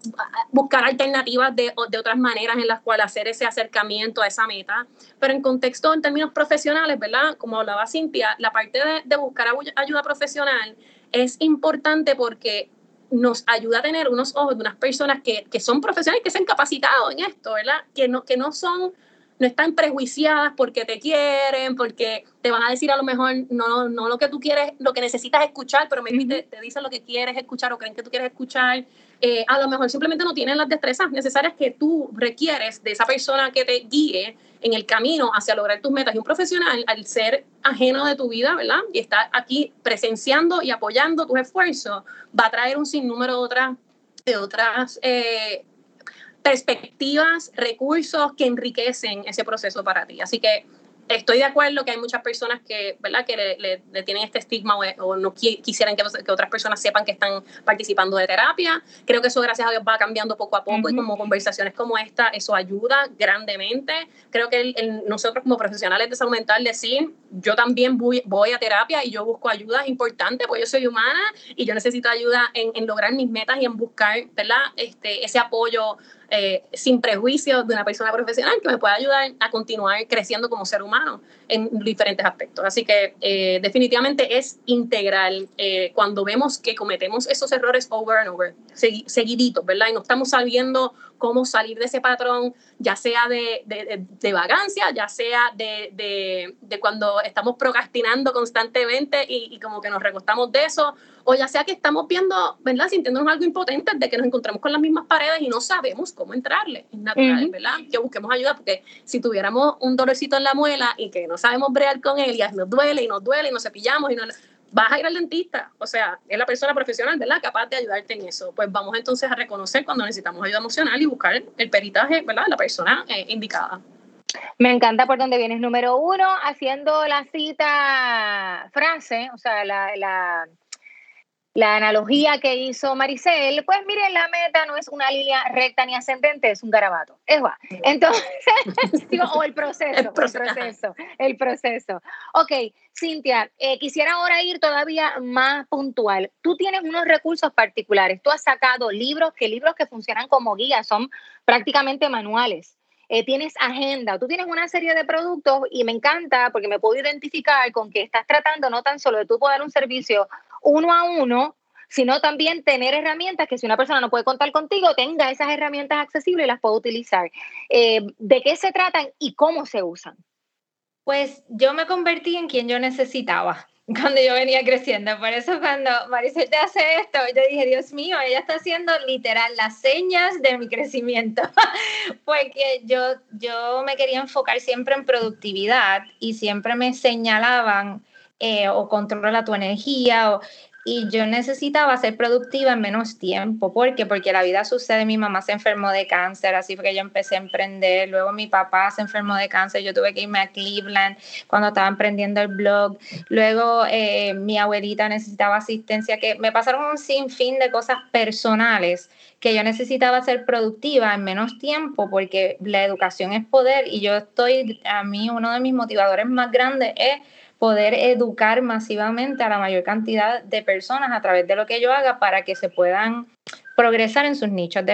buscar alternativas de, de otras maneras en las cuales hacer ese acercamiento a esa meta. Pero en contexto, en términos profesionales, ¿verdad? Como hablaba Cintia, la parte de, de buscar ayuda profesional es importante porque nos ayuda a tener unos ojos de unas personas que, que son profesionales, que se han capacitado en esto, ¿verdad? Que no, que no son no están prejuiciadas porque te quieren, porque te van a decir a lo mejor no, no lo que tú quieres, lo que necesitas escuchar, pero maybe te, te, dicen lo que quieres escuchar o creen que tú quieres escuchar. Eh, a lo mejor simplemente no tienen las destrezas necesarias que tú requieres de esa persona que te guíe en el camino hacia lograr tus metas. Y un profesional, al ser ajeno de tu vida, ¿verdad? Y estar aquí presenciando y apoyando tus esfuerzos, va a traer un sinnúmero de otras, de otras eh, perspectivas, recursos que enriquecen ese proceso para ti. Así que estoy de acuerdo que hay muchas personas que, ¿verdad? que le, le, tienen este estigma o, no quisieran que, que, otras personas sepan que están participando de terapia. Creo que eso, gracias a Dios, va cambiando poco a poco y como conversaciones como esta, eso ayuda grandemente. Creo que el, nosotros como profesionales de salud mental decir, yo también voy, voy, a terapia y yo busco ayuda es importante, porque yo soy humana y yo necesito ayuda en, en lograr mis metas y en buscar, ¿verdad? Este, ese apoyo eh, sin prejuicios de una persona profesional que me pueda ayudar a continuar creciendo como ser humano en diferentes aspectos. Así que eh, definitivamente es integral eh, cuando vemos que cometemos esos errores over and over, seguiditos, ¿verdad? Y no estamos sabiendo cómo salir de ese patrón, ya sea de, de, de vagancia, ya sea de, de, cuando estamos procrastinando constantemente y, y, como que nos recostamos de eso, o ya sea que estamos viendo, ¿verdad? Sintiéndonos algo impotente de que nos encontramos con las mismas paredes y no sabemos cómo entrarle. Es natural, ¿verdad? Que busquemos ayuda, porque si tuviéramos un dolorcito en la muela y que no sabemos brear con él y nos duele y nos duele y nos cepillamos y no vas a ir al dentista, o sea, es la persona profesional, ¿verdad? Capaz de ayudarte en eso. Pues vamos entonces a reconocer cuando necesitamos ayuda emocional y buscar el peritaje, ¿verdad? La persona eh, indicada. Me encanta por donde vienes. Número uno, haciendo la cita frase, o sea, la, la la analogía que hizo Maricel, pues miren, la meta no es una línea recta ni ascendente, es un garabato. Es va. Entonces, o el proceso, el proceso, el proceso. Ok, Cintia, eh, quisiera ahora ir todavía más puntual. Tú tienes unos recursos particulares. Tú has sacado libros, que libros que funcionan como guías, son prácticamente manuales. Eh, tienes agenda, tú tienes una serie de productos y me encanta porque me puedo identificar con que estás tratando no tan solo de tú poder un servicio uno a uno, sino también tener herramientas que si una persona no puede contar contigo, tenga esas herramientas accesibles y las pueda utilizar. Eh, ¿De qué se tratan y cómo se usan? Pues yo me convertí en quien yo necesitaba cuando yo venía creciendo. Por eso cuando Maricel te hace esto, yo dije, Dios mío, ella está haciendo literal las señas de mi crecimiento. Porque yo, yo me quería enfocar siempre en productividad y siempre me señalaban eh, o controla tu energía y yo necesitaba ser productiva en menos tiempo. ¿Por qué? Porque la vida sucede. Mi mamá se enfermó de cáncer, así fue que yo empecé a emprender. Luego mi papá se enfermó de cáncer, yo tuve que irme a Cleveland cuando estaba emprendiendo el blog. Luego eh, mi abuelita necesitaba asistencia, que me pasaron un sinfín de cosas personales que yo necesitaba ser productiva en menos tiempo porque la educación es poder y yo estoy, a mí uno de mis motivadores más grandes es poder educar masivamente a la mayor cantidad de personas a través de lo que yo haga para que se puedan progresar en sus nichos de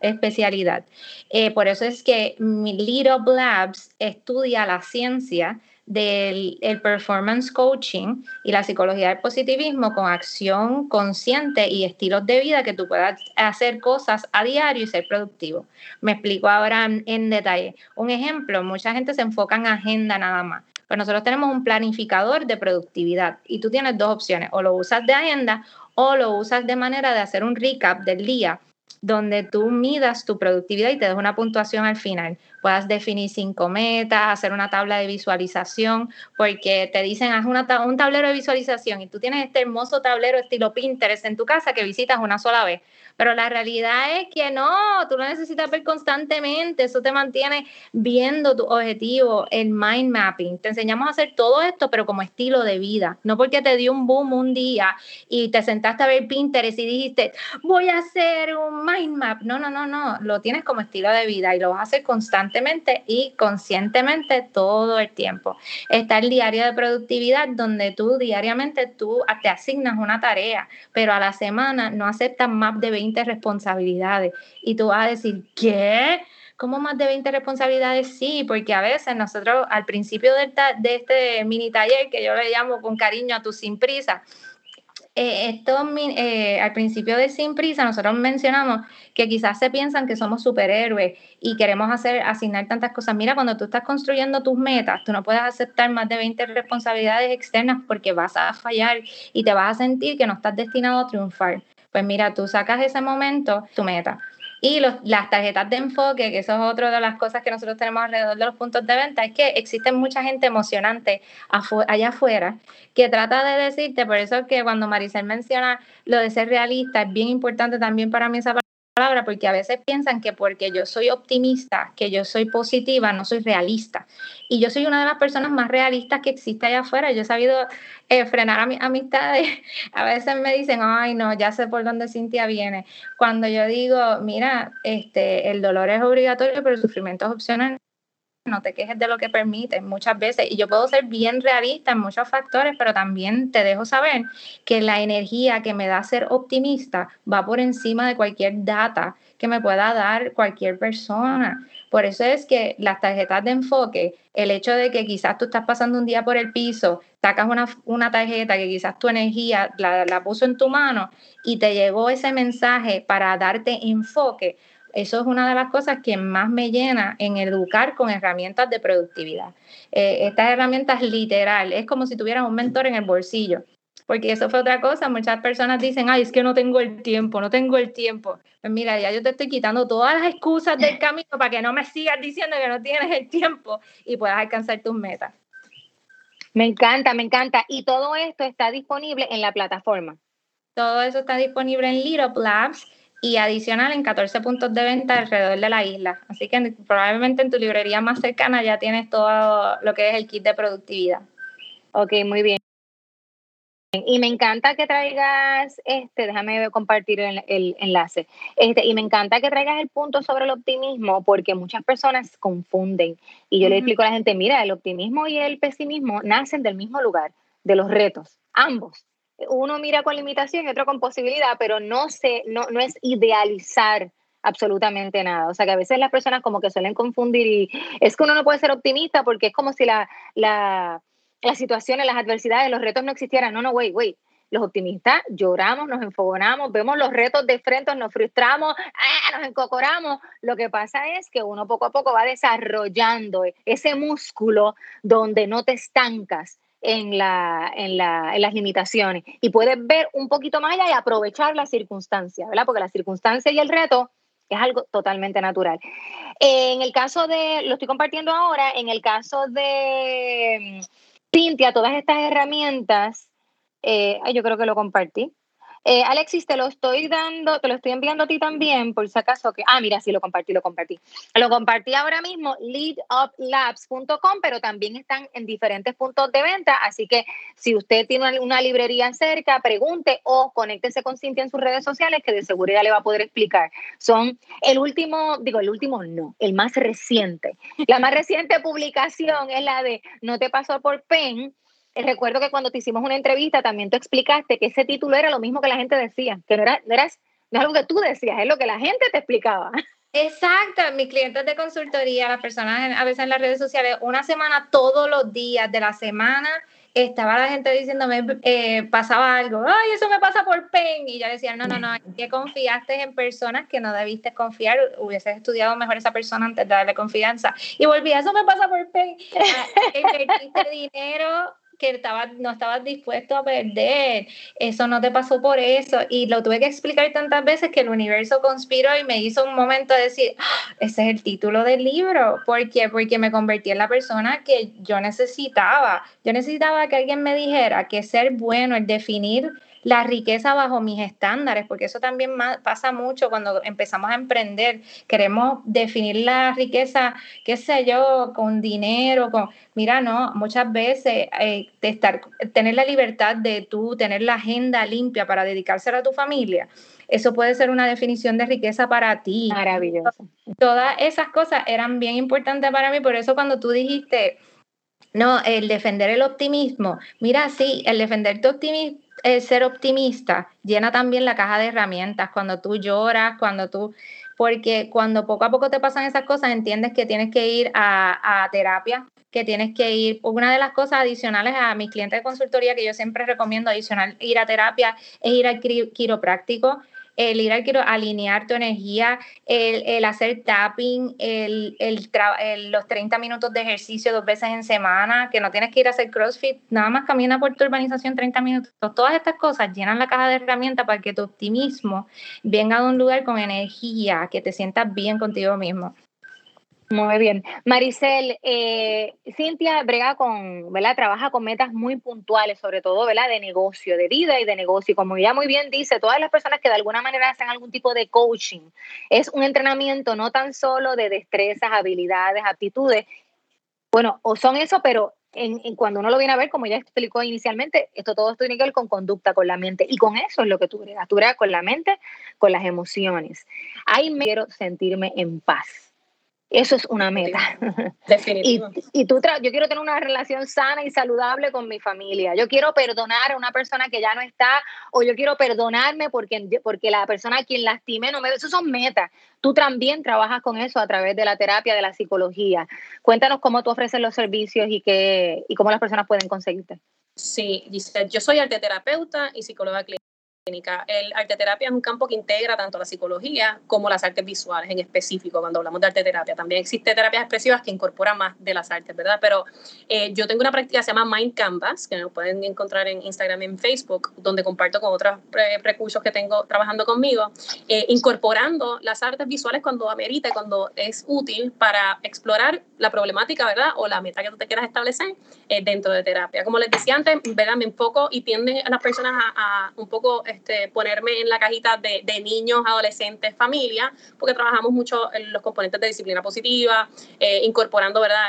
especialidad. Eh, por eso es que mi Little Labs estudia la ciencia del el performance coaching y la psicología del positivismo con acción consciente y estilos de vida que tú puedas hacer cosas a diario y ser productivo. Me explico ahora en detalle. Un ejemplo, mucha gente se enfoca en agenda nada más. Pues nosotros tenemos un planificador de productividad y tú tienes dos opciones, o lo usas de agenda o lo usas de manera de hacer un recap del día donde tú midas tu productividad y te des una puntuación al final. Puedas definir cinco metas, hacer una tabla de visualización, porque te dicen, haz un tablero de visualización y tú tienes este hermoso tablero estilo Pinterest en tu casa que visitas una sola vez. Pero la realidad es que no, tú lo necesitas ver constantemente, eso te mantiene viendo tu objetivo, el mind mapping. Te enseñamos a hacer todo esto, pero como estilo de vida, no porque te dio un boom un día y te sentaste a ver Pinterest y dijiste, voy a hacer un mind map. No, no, no, no, lo tienes como estilo de vida y lo vas a hacer constantemente y conscientemente todo el tiempo. Está el diario de productividad donde tú diariamente tú te asignas una tarea, pero a la semana no aceptas map de 20 responsabilidades. Y tú vas a decir, ¿qué? ¿Cómo más de 20 responsabilidades? Sí, porque a veces nosotros al principio de, de este mini taller, que yo le llamo con cariño a tu sin prisa, eh, esto, eh, al principio de Sin Prisa, nosotros mencionamos que quizás se piensan que somos superhéroes y queremos hacer, asignar tantas cosas. Mira, cuando tú estás construyendo tus metas, tú no puedes aceptar más de 20 responsabilidades externas porque vas a fallar y te vas a sentir que no estás destinado a triunfar. Pues mira, tú sacas ese momento, tu meta. Y las tarjetas de enfoque, que eso es otra de las cosas que nosotros tenemos alrededor de los puntos de venta, es que existe mucha gente emocionante allá afuera que trata de decirte, por eso que cuando Maricel menciona lo de ser realista, es bien importante también para mí esa palabra, porque a veces piensan que porque yo soy optimista, que yo soy positiva, no soy realista. Y yo soy una de las personas más realistas que existe allá afuera. Yo he sabido eh, frenar a mis amistades. A veces me dicen, ay, no, ya sé por dónde Cintia viene. Cuando yo digo, mira, este, el dolor es obligatorio, pero el sufrimiento es opcional no te quejes de lo que permiten muchas veces. Y yo puedo ser bien realista en muchos factores, pero también te dejo saber que la energía que me da ser optimista va por encima de cualquier data que me pueda dar cualquier persona. Por eso es que las tarjetas de enfoque, el hecho de que quizás tú estás pasando un día por el piso, sacas una, una tarjeta que quizás tu energía la, la puso en tu mano y te llegó ese mensaje para darte enfoque, eso es una de las cosas que más me llena en educar con herramientas de productividad. Eh, estas herramientas literal, es como si tuvieras un mentor en el bolsillo. Porque eso fue otra cosa, muchas personas dicen, ay, es que no tengo el tiempo, no tengo el tiempo. Pues mira, ya yo te estoy quitando todas las excusas del camino para que no me sigas diciendo que no tienes el tiempo y puedas alcanzar tus metas. Me encanta, me encanta. Y todo esto está disponible en la plataforma. Todo eso está disponible en Little Labs y adicional en 14 puntos de venta alrededor de la isla. Así que probablemente en tu librería más cercana ya tienes todo lo que es el kit de productividad. Ok, muy bien. Y me encanta que traigas, este, déjame compartir el, enlace, este, y me encanta que traigas el punto sobre el optimismo, porque muchas personas confunden. Y yo le explico a la gente, mira, el optimismo y el pesimismo nacen del mismo lugar, de los retos, ambos uno mira con limitación y otro con posibilidad, pero no, se, no, no es idealizar absolutamente nada. O sea que a veces las personas como que suelen confundir y es que uno no puede ser optimista porque es como si la, la, las situaciones, las adversidades, los retos no existieran. No, no, güey, güey. Los optimistas lloramos, nos enfogonamos, vemos los retos de frente, nos frustramos, ¡ah! nos encocoramos. Lo que pasa es que uno poco a poco va desarrollando ese músculo donde no te estancas, en, la, en, la, en, las limitaciones y puedes ver un poquito más allá y aprovechar la circunstancia, ¿verdad? Porque la circunstancia y el reto es algo totalmente natural. En el caso de, lo estoy compartiendo ahora, en el caso de mm, Cintia, todas estas herramientas, eh, yo creo que lo compartí. Eh, Alexis, te lo estoy dando, te lo estoy enviando a ti también, por si acaso que. Ah, mira, sí, lo compartí, lo compartí. Lo compartí ahora mismo, leaduplabs.com, pero también están en diferentes puntos de venta. Así que si usted tiene una, librería cerca, pregunte o conéctese con Cintia en sus redes sociales, que de seguridad le va a poder explicar. Son el último, digo, el último no, el más reciente. La más reciente publicación es la de No te pasó por PEN recuerdo que cuando te hicimos una entrevista también tú explicaste que ese título era lo mismo que la gente decía, que no, era, no, era, no es algo que tú decías, es lo que la gente te explicaba. Exacto, mis clientes de consultoría, las personas a veces en las redes sociales, una semana todos los días de la semana estaba la gente diciéndome, eh, pasaba algo, ay, eso me pasa por PEN, y ya decían, no, no, no, que confiaste en personas que no debiste confiar, hubieses estudiado mejor esa persona antes de darle confianza, y volví, eso me pasa por PEN, ah, invertiste dinero que estaba, no estabas dispuesto a perder, eso no te pasó por eso. Y lo tuve que explicar tantas veces que el universo conspiró y me hizo un momento de decir, ah, ese es el título del libro. ¿Por qué? Porque me convertí en la persona que yo necesitaba. Yo necesitaba que alguien me dijera que ser bueno, el definir la riqueza bajo mis estándares, porque eso también pasa mucho cuando empezamos a emprender. Queremos definir la riqueza, qué sé yo, con dinero, con... Mira, no, muchas veces eh, de estar, tener la libertad de tú tener la agenda limpia para dedicársela a tu familia, eso puede ser una definición de riqueza para ti. Maravilloso. Todas esas cosas eran bien importantes para mí, por eso cuando tú dijiste, no, el defender el optimismo, mira, sí, el defender tu optimismo el ser optimista llena también la caja de herramientas cuando tú lloras, cuando tú, porque cuando poco a poco te pasan esas cosas, entiendes que tienes que ir a, terapia, que tienes que ir. Una de las cosas adicionales a mis clientes de consultoría que yo siempre recomiendo adicional ir a terapia es ir al quiropráctico el ir al quiero alinear tu energía, el, hacer tapping, el, los 30 minutos de ejercicio dos veces en semana, que no tienes que ir a hacer CrossFit, nada más camina por tu urbanización 30 minutos. Todas estas cosas llenan la caja de herramientas para que tu optimismo venga de un lugar con energía, que te sientas bien contigo mismo. Muy bien. Maricel, eh, Cintia brega con, ¿verdad? Trabaja con metas muy puntuales, sobre todo, ¿verdad? De negocio, de vida y de negocio. Como ella muy bien dice, todas las personas que de alguna manera hacen algún tipo de coaching, es un entrenamiento no tan solo de destrezas, habilidades, aptitudes. Bueno, o son eso, pero en, cuando uno lo viene a ver, como ya explicó inicialmente, esto todo tiene que ver con conducta, con la mente. Y con eso es lo que tú bregas. Tú bregas con la mente, con las emociones. Ahí me quiero sentirme en paz eso es una meta. Definitivamente. y, tú, yo quiero tener una relación sana y saludable con mi familia. Yo quiero perdonar a una persona que ya no está, o yo quiero perdonarme porque, porque la persona a quien lastimé no me. Eso son metas. Tú también trabajas con eso a través de la terapia, de la psicología. Cuéntanos cómo tú ofreces los servicios y, qué, y cómo las personas pueden conseguirte. Sí, yo soy arteterapeuta y psicóloga clínica el arte terapia es un campo que integra tanto la psicología como las artes visuales en específico cuando hablamos de arte terapia. También existe terapias expresivas que incorporan más de las artes, ¿verdad? Pero eh, yo tengo una práctica que se llama Mind Canvas, que nos pueden encontrar en Instagram y en Facebook, donde comparto con otros recursos que tengo trabajando conmigo, eh, incorporando las artes visuales cuando amerita cuando es útil para explorar la problemática, ¿verdad? O la meta que tú te quieras establecer eh, dentro de terapia. Como les decía antes, ¿verdad? Me enfoco y tienden a las personas a, a un poco este, ponerme en la cajita de, niños, adolescentes, familia, porque trabajamos mucho en los componentes de disciplina positiva, eh, incorporando ¿verdad?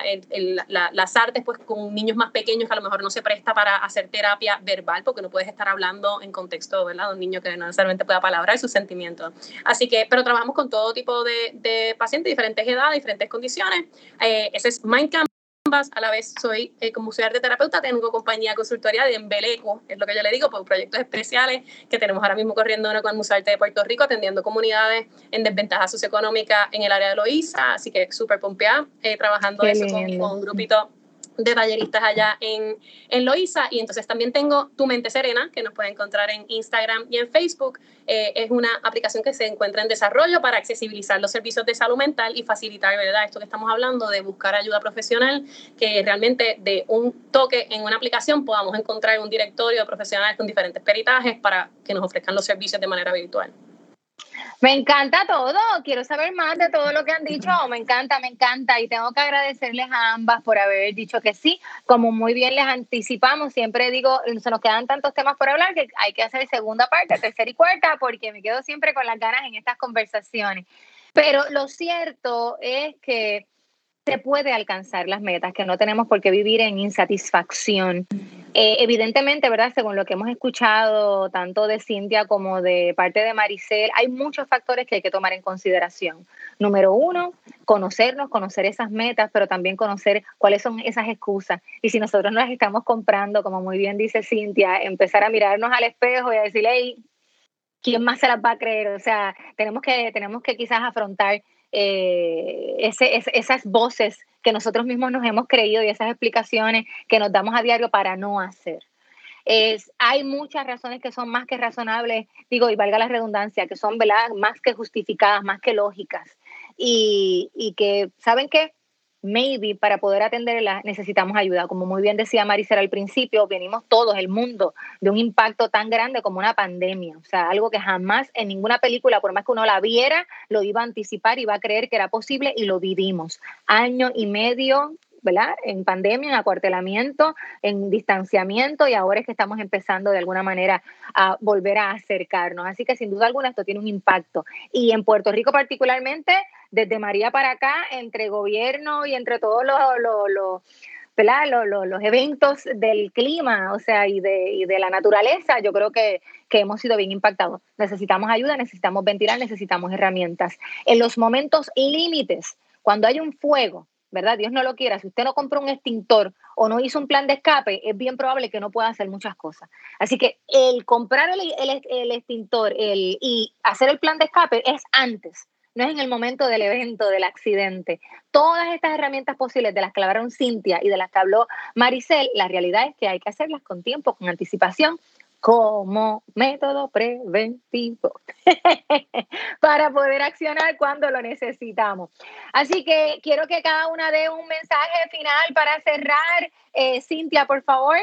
las artes pues, con niños más pequeños que a lo mejor no se presta para hacer terapia verbal, porque no puedes estar hablando en contexto ¿verdad? de un niño que no necesariamente pueda palabrar sus sentimientos. Así que, pero trabajamos con todo tipo de, de pacientes, diferentes edades, diferentes condiciones. Eh, ese es Mindcamp a la vez soy, eh, como soy arte terapeuta, tengo compañía consultoría de Embeleco, es lo que yo le digo, por proyectos especiales que tenemos ahora mismo corriendo uno con el Museo Arte de Puerto Rico, atendiendo comunidades en desventaja socioeconómica en el área de Loíza, así que súper pompeada, eh, trabajando eso con, con, un grupito de talleristas allá en, en Loíza. Y entonces también tengo Tu Mente Serena, que nos puede encontrar en Instagram y en Facebook. Eh, es una aplicación que se encuentra en desarrollo para accesibilizar los servicios de salud mental y facilitar, ¿verdad? Esto que estamos hablando de buscar ayuda profesional, que realmente de un toque en una aplicación podamos encontrar un directorio de profesionales con diferentes peritajes para que nos ofrezcan los servicios de manera virtual. Me encanta todo, quiero saber más de todo lo que han dicho, me encanta, me encanta y tengo que agradecerles a ambas por haber dicho que sí, como muy bien les anticipamos, siempre digo, se nos quedan tantos temas por hablar que hay que hacer segunda parte, tercera y cuarta, porque me quedo siempre con las ganas en estas conversaciones. Pero lo cierto es que se puede alcanzar las metas, que no tenemos por qué vivir en insatisfacción. Eh, evidentemente, ¿verdad? Según lo que hemos escuchado tanto de Cintia como de parte de Maricel, hay muchos factores que hay que tomar en consideración. Número uno, conocernos, conocer esas metas, pero también conocer cuáles son esas excusas. Y si nosotros nos las estamos comprando, como muy bien dice Cintia, empezar a mirarnos al espejo y a decirle, hey, ¿quién más se las va a creer? O sea, tenemos que, tenemos que quizás afrontar eh, esas voces que nosotros mismos nos hemos creído y esas explicaciones que nos damos a diario para no hacer. Es, hay muchas razones que son más que razonables, digo, y valga la redundancia, que son más que justificadas, más que lógicas. Y, y que, ¿saben qué? Maybe para poder atenderla necesitamos ayuda. Como muy bien decía Maricela al principio, venimos todos, el mundo, de un impacto tan grande como una pandemia. O sea, algo que jamás en ninguna película, por más que uno la viera, lo iba a anticipar, iba a creer que era posible y lo vivimos. Año y medio ¿verdad? En pandemia, en acuartelamiento, en distanciamiento y ahora es que estamos empezando de alguna manera a volver a acercarnos. Así que sin duda alguna esto tiene un impacto. Y en Puerto Rico particularmente, desde María para acá, entre gobierno y entre todos los, los, los eventos del clima, o sea, y de, y de la naturaleza, yo creo que, que, hemos sido bien impactados. Necesitamos ayuda, necesitamos ventilar, necesitamos herramientas. En los momentos límites, cuando hay un fuego, ¿verdad? Dios no lo quiera, si usted no compró un extintor o no hizo un plan de escape, es bien probable que no pueda hacer muchas cosas. Así que el comprar el, el, extintor el, y hacer el plan de escape es antes no es en el momento del evento, del accidente. Todas estas herramientas posibles de las que hablaron Cintia y de las que habló Maricel, la realidad es que hay que hacerlas con tiempo, con anticipación, como método preventivo para poder accionar cuando lo necesitamos. Así que quiero que cada una dé un mensaje final para cerrar. Eh, Cintia, por favor.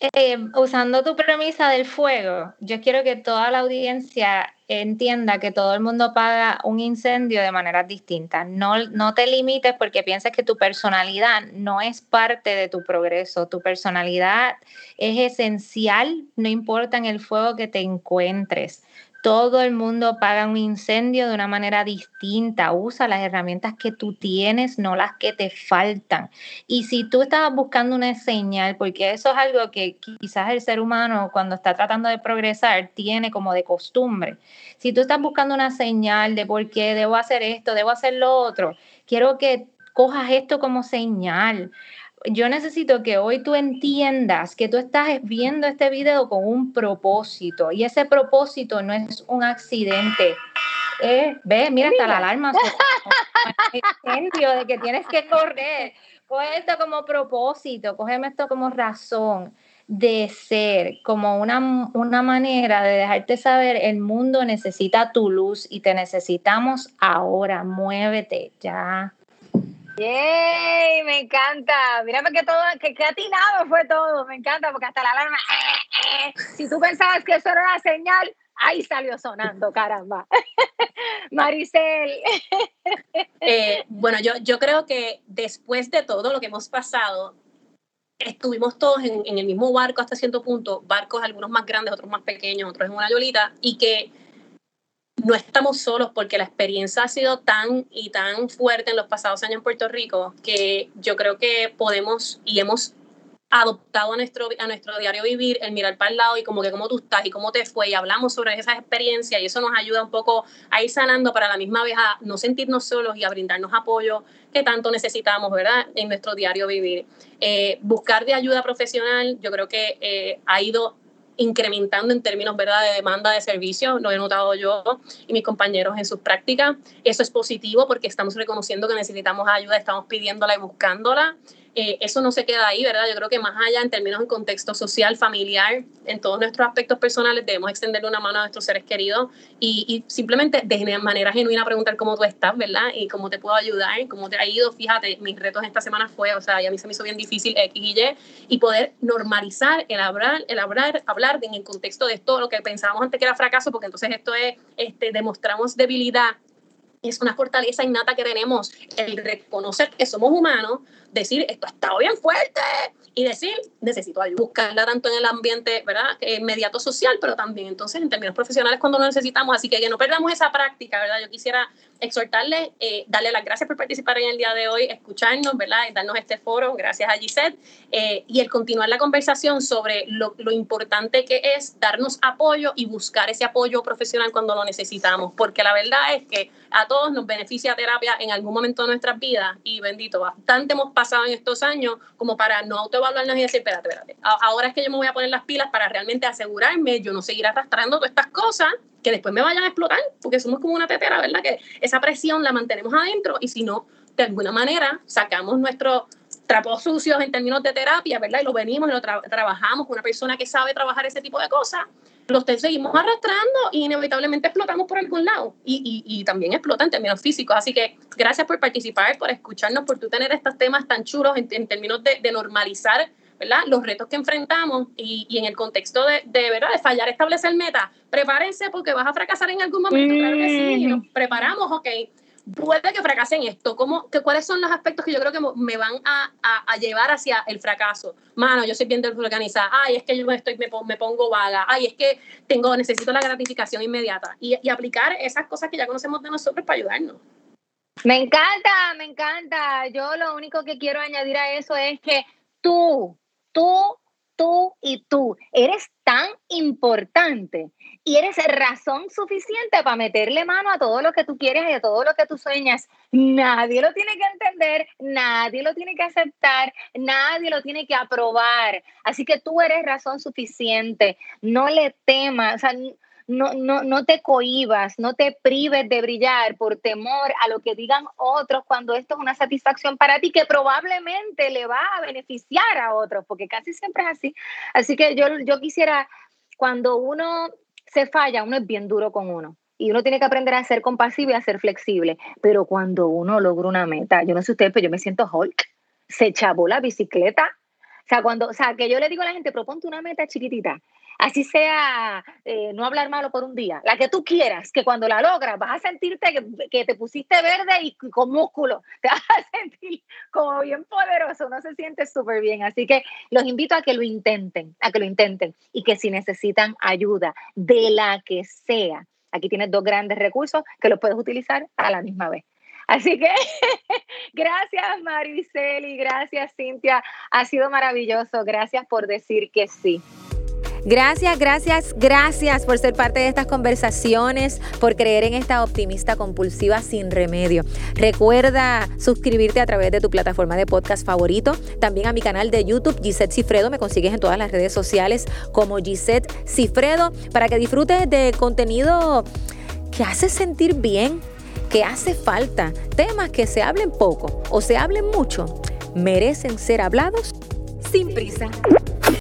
Eh, usando tu premisa del fuego, yo quiero que toda la audiencia entienda que todo el mundo paga un incendio de maneras distintas. No, no te limites porque pienses que tu personalidad no es parte de tu progreso. Tu personalidad es esencial, no importa en el fuego que te encuentres. Todo el mundo paga un incendio de una manera distinta. Usa las herramientas que tú tienes, no las que te faltan. Y si tú estabas buscando una señal, porque eso es algo que quizás el ser humano cuando está tratando de progresar tiene como de costumbre. Si tú estás buscando una señal de por qué debo hacer esto, debo hacer lo otro, quiero que cojas esto como señal yo necesito que hoy tú entiendas que tú estás viendo este video con un propósito y ese propósito no es un accidente. Eh, ve, mira, hasta la alarma. de que tienes que correr. Coge esto como propósito, cógeme esto como razón de ser, como una, una manera de dejarte saber, el mundo necesita tu luz y te necesitamos ahora, muévete, ya. ¡Yay! Me encanta. Mírame que todo, que, que, atinado fue todo. Me encanta porque hasta la alarma. Eh, eh. Si tú pensabas que eso era una señal, ahí salió sonando, caramba. Maricel. Eh, bueno, yo, yo creo que después de todo lo que hemos pasado, estuvimos todos en, en el mismo barco hasta cierto punto, barcos algunos más grandes, otros más pequeños, otros en una yolita, y que no estamos solos porque la experiencia ha sido tan y tan fuerte en los pasados años en Puerto Rico que yo creo que podemos y hemos adoptado a nuestro, a nuestro diario vivir el mirar para el lado y como que cómo tú estás y cómo te fue y hablamos sobre esas experiencias y eso nos ayuda un poco a ir sanando para la misma vez a no sentirnos solos y a brindarnos apoyo que tanto necesitamos, ¿verdad? En nuestro diario vivir. Eh, buscar de ayuda profesional, yo creo que eh, ha ido incrementando en términos ¿verdad? de demanda de servicios, lo he notado yo y mis compañeros en sus prácticas. Eso es positivo porque estamos reconociendo que necesitamos ayuda, estamos pidiéndola y buscándola. Eh, eso no se queda ahí, ¿verdad? Yo creo que más allá en términos de contexto social, familiar, en todos nuestros aspectos personales, debemos extenderle una mano a nuestros seres queridos y, simplemente de manera genuina preguntar cómo tú estás, ¿verdad? Y cómo te puedo ayudar, cómo te ha ido. Fíjate, mis retos esta semana fue, o sea, y a mí se me hizo bien difícil X y Y, y poder normalizar el hablar, el hablar, hablar en el contexto de esto, lo que pensábamos antes que era fracaso, porque entonces esto es, este, demostramos debilidad es una fortaleza innata que tenemos, el reconocer que somos humanos, decir, esto ha estado bien fuerte, y decir, necesito ayuda. Buscarla tanto en el ambiente, ¿verdad? Inmediato social, pero también entonces en términos profesionales cuando lo necesitamos. Así que que no perdamos esa práctica, ¿verdad? Yo quisiera exhortarle, eh, darle las gracias por participar en el día de hoy, escucharnos, ¿verdad? Y darnos este foro, gracias a Gisette, eh, y el continuar la conversación sobre lo, lo, importante que es darnos apoyo y buscar ese apoyo profesional cuando lo necesitamos, porque la verdad es que a todos nos beneficia terapia en algún momento de nuestras vidas y bendito, bastante hemos pasado en estos años como para no autoevaluarnos y decir, espérate, espérate, ahora es que yo me voy a poner las pilas para realmente asegurarme, yo no seguir arrastrando todas estas cosas que después me vayan a explotar, porque somos como una tetera, ¿verdad? Que esa presión la mantenemos adentro y si no, de alguna manera sacamos nuestros trapos sucios en términos de terapia, ¿verdad? Y lo venimos y lo trabajamos con una persona que sabe trabajar ese tipo de cosas, los seguimos arrastrando y inevitablemente explotamos por algún lado. Y, y, y, también explota en términos físicos. Así que gracias por participar, por escucharnos, por tú tener estos temas tan chulos en, en términos de, de normalizar ¿verdad? Los retos que enfrentamos y, y en el contexto de, de, ¿verdad? de fallar, establecer metas, prepárense porque vas a fracasar en algún momento, claro que sí, nos preparamos, ok, puede que fracasen esto, ¿cómo, que, ¿cuáles son los aspectos que yo creo que me van a, a, a llevar hacia el fracaso? Mano, yo soy bien desorganizada, ay, es que yo me, estoy, me, me, pongo vaga, ay, es que tengo, necesito la gratificación inmediata y, y aplicar esas cosas que ya conocemos de nosotros para ayudarnos. Me encanta, me encanta. Yo lo único que quiero añadir a eso es que tú, tú, tú y tú eres tan importante y eres razón suficiente para meterle mano a todo lo que tú quieres y a todo lo que tú sueñas. Nadie lo tiene que entender, nadie lo tiene que aceptar, nadie lo tiene que aprobar. Así que tú eres razón suficiente. No le temas, o sea, no, no, no te cohibas, no te prives de brillar por temor a lo que digan otros cuando esto es una satisfacción para ti que probablemente le va a beneficiar a otros, porque casi siempre es así. Así que yo, yo quisiera, cuando uno se falla, uno es bien duro con uno. Y uno tiene que aprender a ser compasivo y a ser flexible. Pero cuando uno logra una meta, yo no sé ustedes, pero yo me siento Hulk. Se chavó la bicicleta. O sea, cuando, o sea, que yo le digo a la gente, proponte una meta chiquitita así sea eh, no hablar malo por un día, la que tú quieras, que cuando la logras vas a sentirte que, te pusiste verde y con músculo, te vas a sentir como bien poderoso, uno se siente súper bien. Así que los invito a que lo intenten, a que lo intenten y que si necesitan ayuda de la que sea, aquí tienes dos grandes recursos que los puedes utilizar a la misma vez. Así que gracias Maricel y gracias Cintia, ha sido maravilloso, gracias por decir que sí. Gracias, gracias, gracias por ser parte de estas conversaciones, por creer en esta optimista compulsiva sin remedio. Recuerda suscribirte a través de tu plataforma de podcast favorito, también a mi canal de YouTube, Gisette Cifredo, me consigues en todas las redes sociales como Gisette Cifredo, para que disfrutes de contenido que hace sentir bien, que hace falta, temas que se hablen poco o se hablen mucho, merecen ser hablados sin prisa.